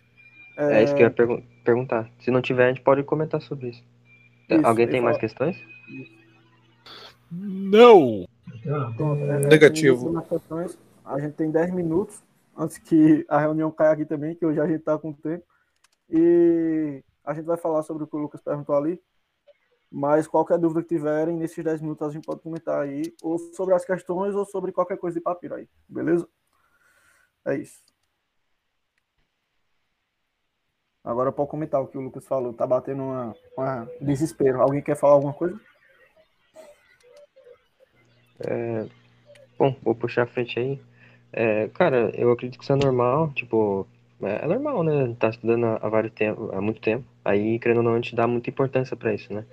É, isso que eu ia pergun- perguntar. Se não tiver, a gente pode comentar sobre isso. Isso, Alguém tem mais questões? Não! Então, é, Negativo. questões. A gente tem 10 minutos antes que a reunião caia aqui também, que hoje a gente está com tempo. E a gente vai falar sobre o que o Lucas perguntou ali. Mas qualquer dúvida que tiverem, nesses 10 minutos a gente pode comentar aí, ou sobre as questões, ou sobre qualquer coisa de papiro aí, beleza? É isso. Agora pode comentar o que o Lucas falou. Tá batendo uma, uma desespero. Alguém quer falar alguma coisa? Bom, vou puxar a frente aí. É, cara, eu acredito que isso é normal, tipo, é, é normal, né? Tá estudando há, vários tempo, há muito tempo. Aí, querendo ou não, a gente dá muita importância pra isso, né?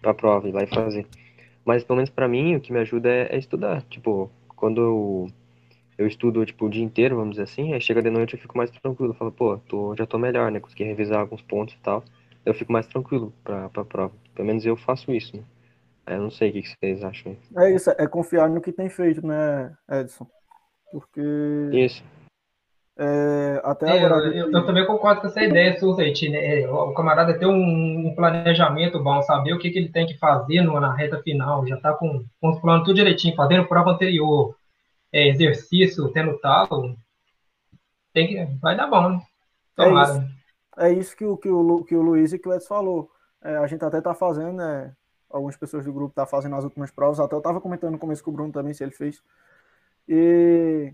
Pra prova, ir lá e fazer. Mas, pelo menos pra mim, o que me ajuda é, é estudar. Tipo, quando eu, eu estudo, tipo, o dia inteiro, vamos dizer assim, aí chega de noite eu fico mais tranquilo. Eu falo, pô, tô, já tô melhor, né? Consegui revisar alguns pontos e tal. Eu fico mais tranquilo pra, pra prova. Pelo menos eu faço isso, né? Aí Eu não sei o que que vocês acham. É isso, é confiar no que tem feito, né, Edson? Porque Isso. é, até É, agora. eu, eu- eu também concordo com essa ideia, Suzete, né? É, O camarada ter um, um planejamento bom, saber o que, que ele tem que fazer no- na reta final, já tá com, com os planos tudo direitinho, fazendo prova anterior, é, exercício, tendo talo, tem que, vai dar bom, né? É Tomara. isso. É isso que o, que o, que o Luiz e que o Edson falou. É, a gente até tá fazendo, né? Algumas pessoas do grupo tá fazendo as últimas provas. Até eu tava comentando no começo com o Bruno também, se ele fez. E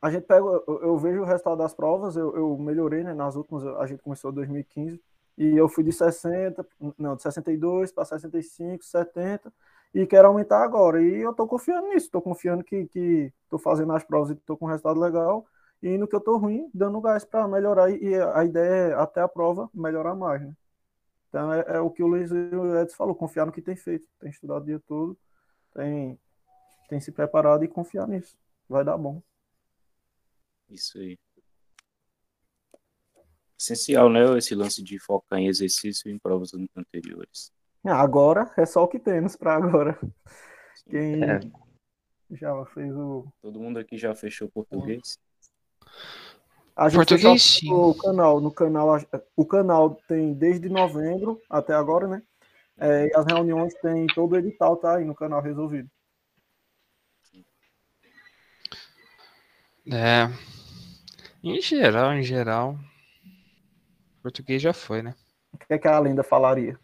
a gente pega, eu, eu vejo o resultado das provas, eu, eu melhorei, né? Nas últimas, a gente começou em 2015. E eu fui de 60, não, de 62 para 65, 70 e quero aumentar agora. E eu tô confiando nisso, tô confiando que, tô fazendo as provas e tô com um resultado legal. E no que eu tô ruim, dando gás para melhorar. E a ideia é, até a prova, melhorar mais, né? Então é, é o que o Luiz Edson falou, confiar no que tem feito. Tem estudado o dia todo, tem, tem se preparado e confiar nisso. Vai dar bom. Isso aí. Essencial, né? Esse lance de focar em exercício e em provas anteriores. Ah, Agora é só o que temos para agora. Quem É. já fez o. Todo mundo aqui já fechou português? A gente Português, fechou o canal. No canal, o canal tem desde novembro até agora, né? É, e as reuniões tem todo o edital, tá aí no canal resolvido. É. Em geral, em geral. Português já foi, né? O que é que a lenda falaria?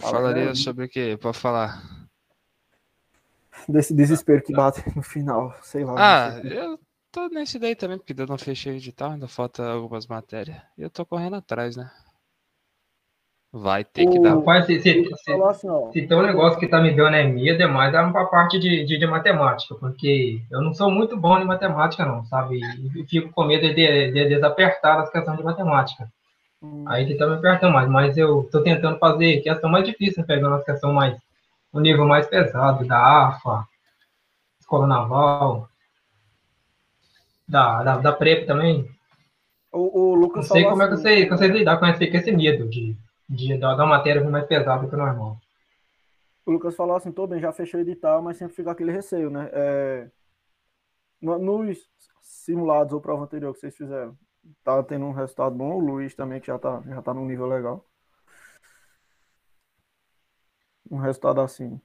Falaria sobre o quê? Pra falar. Desse desespero que bate no final, sei lá. Ah, sei. eu tô nesse daí também, porque eu não fechei o edital, ainda falta algumas matérias. E eu tô correndo atrás, né? Vai ter que O- dar. Rapaz, se, se, se, assim, se tem um negócio que tá me dando é medo, é mais a pra parte de, de, de matemática, porque eu não sou muito bom em matemática, não, sabe? E fico com medo de, de, de desapertar as questões de matemática. Aí que me apertando mais, mas eu tô tentando fazer questão mais difícil, pegando as questões mais, o nível mais pesado, da AFA, Escola Naval, da, da, da PrEP também. O, o Não Lucas sei falou como é que assim, você, você lidar com esse, com esse medo de, de, da, da matéria vir mais pesada que o normal. O Lucas falou assim, tô bem, já fechou o edital, mas sempre fica aquele receio, né? É, no- nos simulados ou prova anterior que vocês fizeram, tá tendo um resultado bom, o Luiz também, que já tá, já tá num nível legal. Um resultado assim.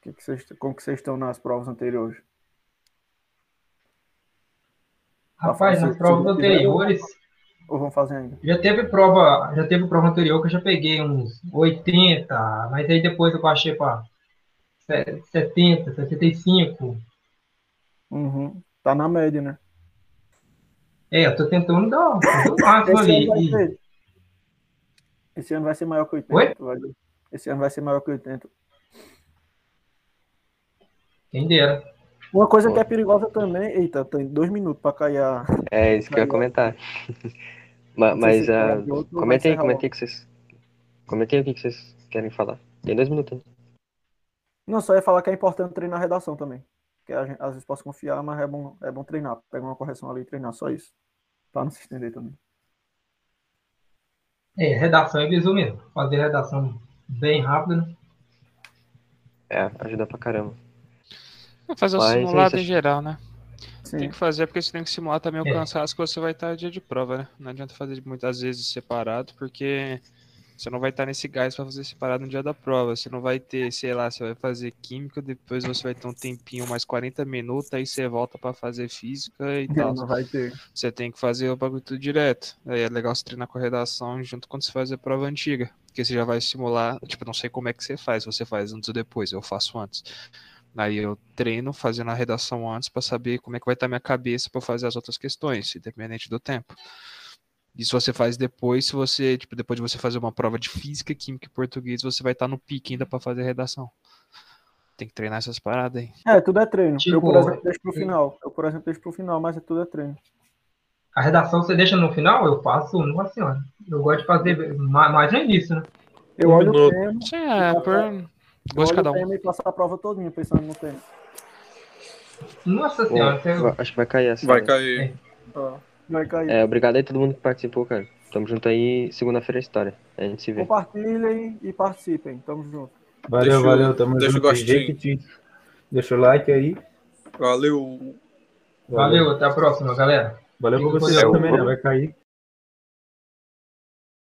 Que que vocês, como que vocês estão nas provas anteriores? Rapaz, fácil, nas provas se- anteriores, Ou vão fazer ainda? já teve prova, já teve prova anterior que eu já peguei uns 80, mas aí depois eu baixei para 70, 75. Uhum. Tá na média, né? É, eu tô tentando dar, o máximo Esse ali. ano vai ser. Esse ano vai ser maior que 80. Oi? Esse ano vai ser maior que 80. Quem dera. Uma coisa que é perigosa também. Eita, tem dois minutos pra cair a. É isso que eu ia comentar. Mas, ah, outro ou vai comentei, comentei que vocês. Comentei o que vocês querem falar. Tem dois minutos. né? Não, só ia falar que é importante treinar a redação também. Que a gente, às vezes posso confiar, mas é bom, é bom treinar. Pegar uma correção ali e treinar, só isso. Pra não se estender também. É, redação é mesmo. Fazer redação bem rápido, né? É, ajuda pra caramba. Fazer um Mas é simulado isso, em geral, né? Sim. Tem que fazer porque você tem que simular também o É. cansaço que você vai estar dia de prova, né? Não adianta fazer muitas vezes separado, porque você não vai estar nesse gás para fazer separado no dia da prova. Você não vai ter, sei lá, você vai fazer química, depois você vai ter um tempinho, mais 40 minutos, aí você volta para fazer física e tal. Não vai ter. Você tem que fazer o bagulho tudo direto. Aí é legal você treinar com a redação junto quando você faz a prova antiga. Porque você já vai simular, tipo, não sei como é que você faz, você faz antes ou depois, eu faço antes. Aí eu treino fazendo a redação antes para saber como é que vai estar minha cabeça para fazer as outras questões, independente do tempo. E se você faz depois, se você, tipo, depois de você fazer uma prova de física, química e português, você vai estar no pique ainda para fazer a redação. Tem que treinar essas paradas aí. É, tudo é treino. Tipo, eu, por exemplo, deixo pro final. Eu, por exemplo, deixo pro final, mas é tudo é treino. A redação você deixa no final, eu faço, nossa senhora. Eu gosto de fazer ma- mais no início, né? Eu olho o tema, Sim, é, por eu gosto de olho cada o um. tema e passo a prova todinha pensando no tema. Nossa senhora, acho que vai cair essa. Vai né? cair. Ah, Vai cair. É, obrigado aí todo mundo que participou, cara. Tamo junto aí, segunda-feira é história. A gente se vê. Compartilhem e participem. Tamo junto. Valeu, Deixa valeu. Tamo deixa o junto. gostinho. Jequiti. Deixa o like aí. valeu. Valeu, até a próxima, galera. Valeu pra vocês também, né? Vai cair.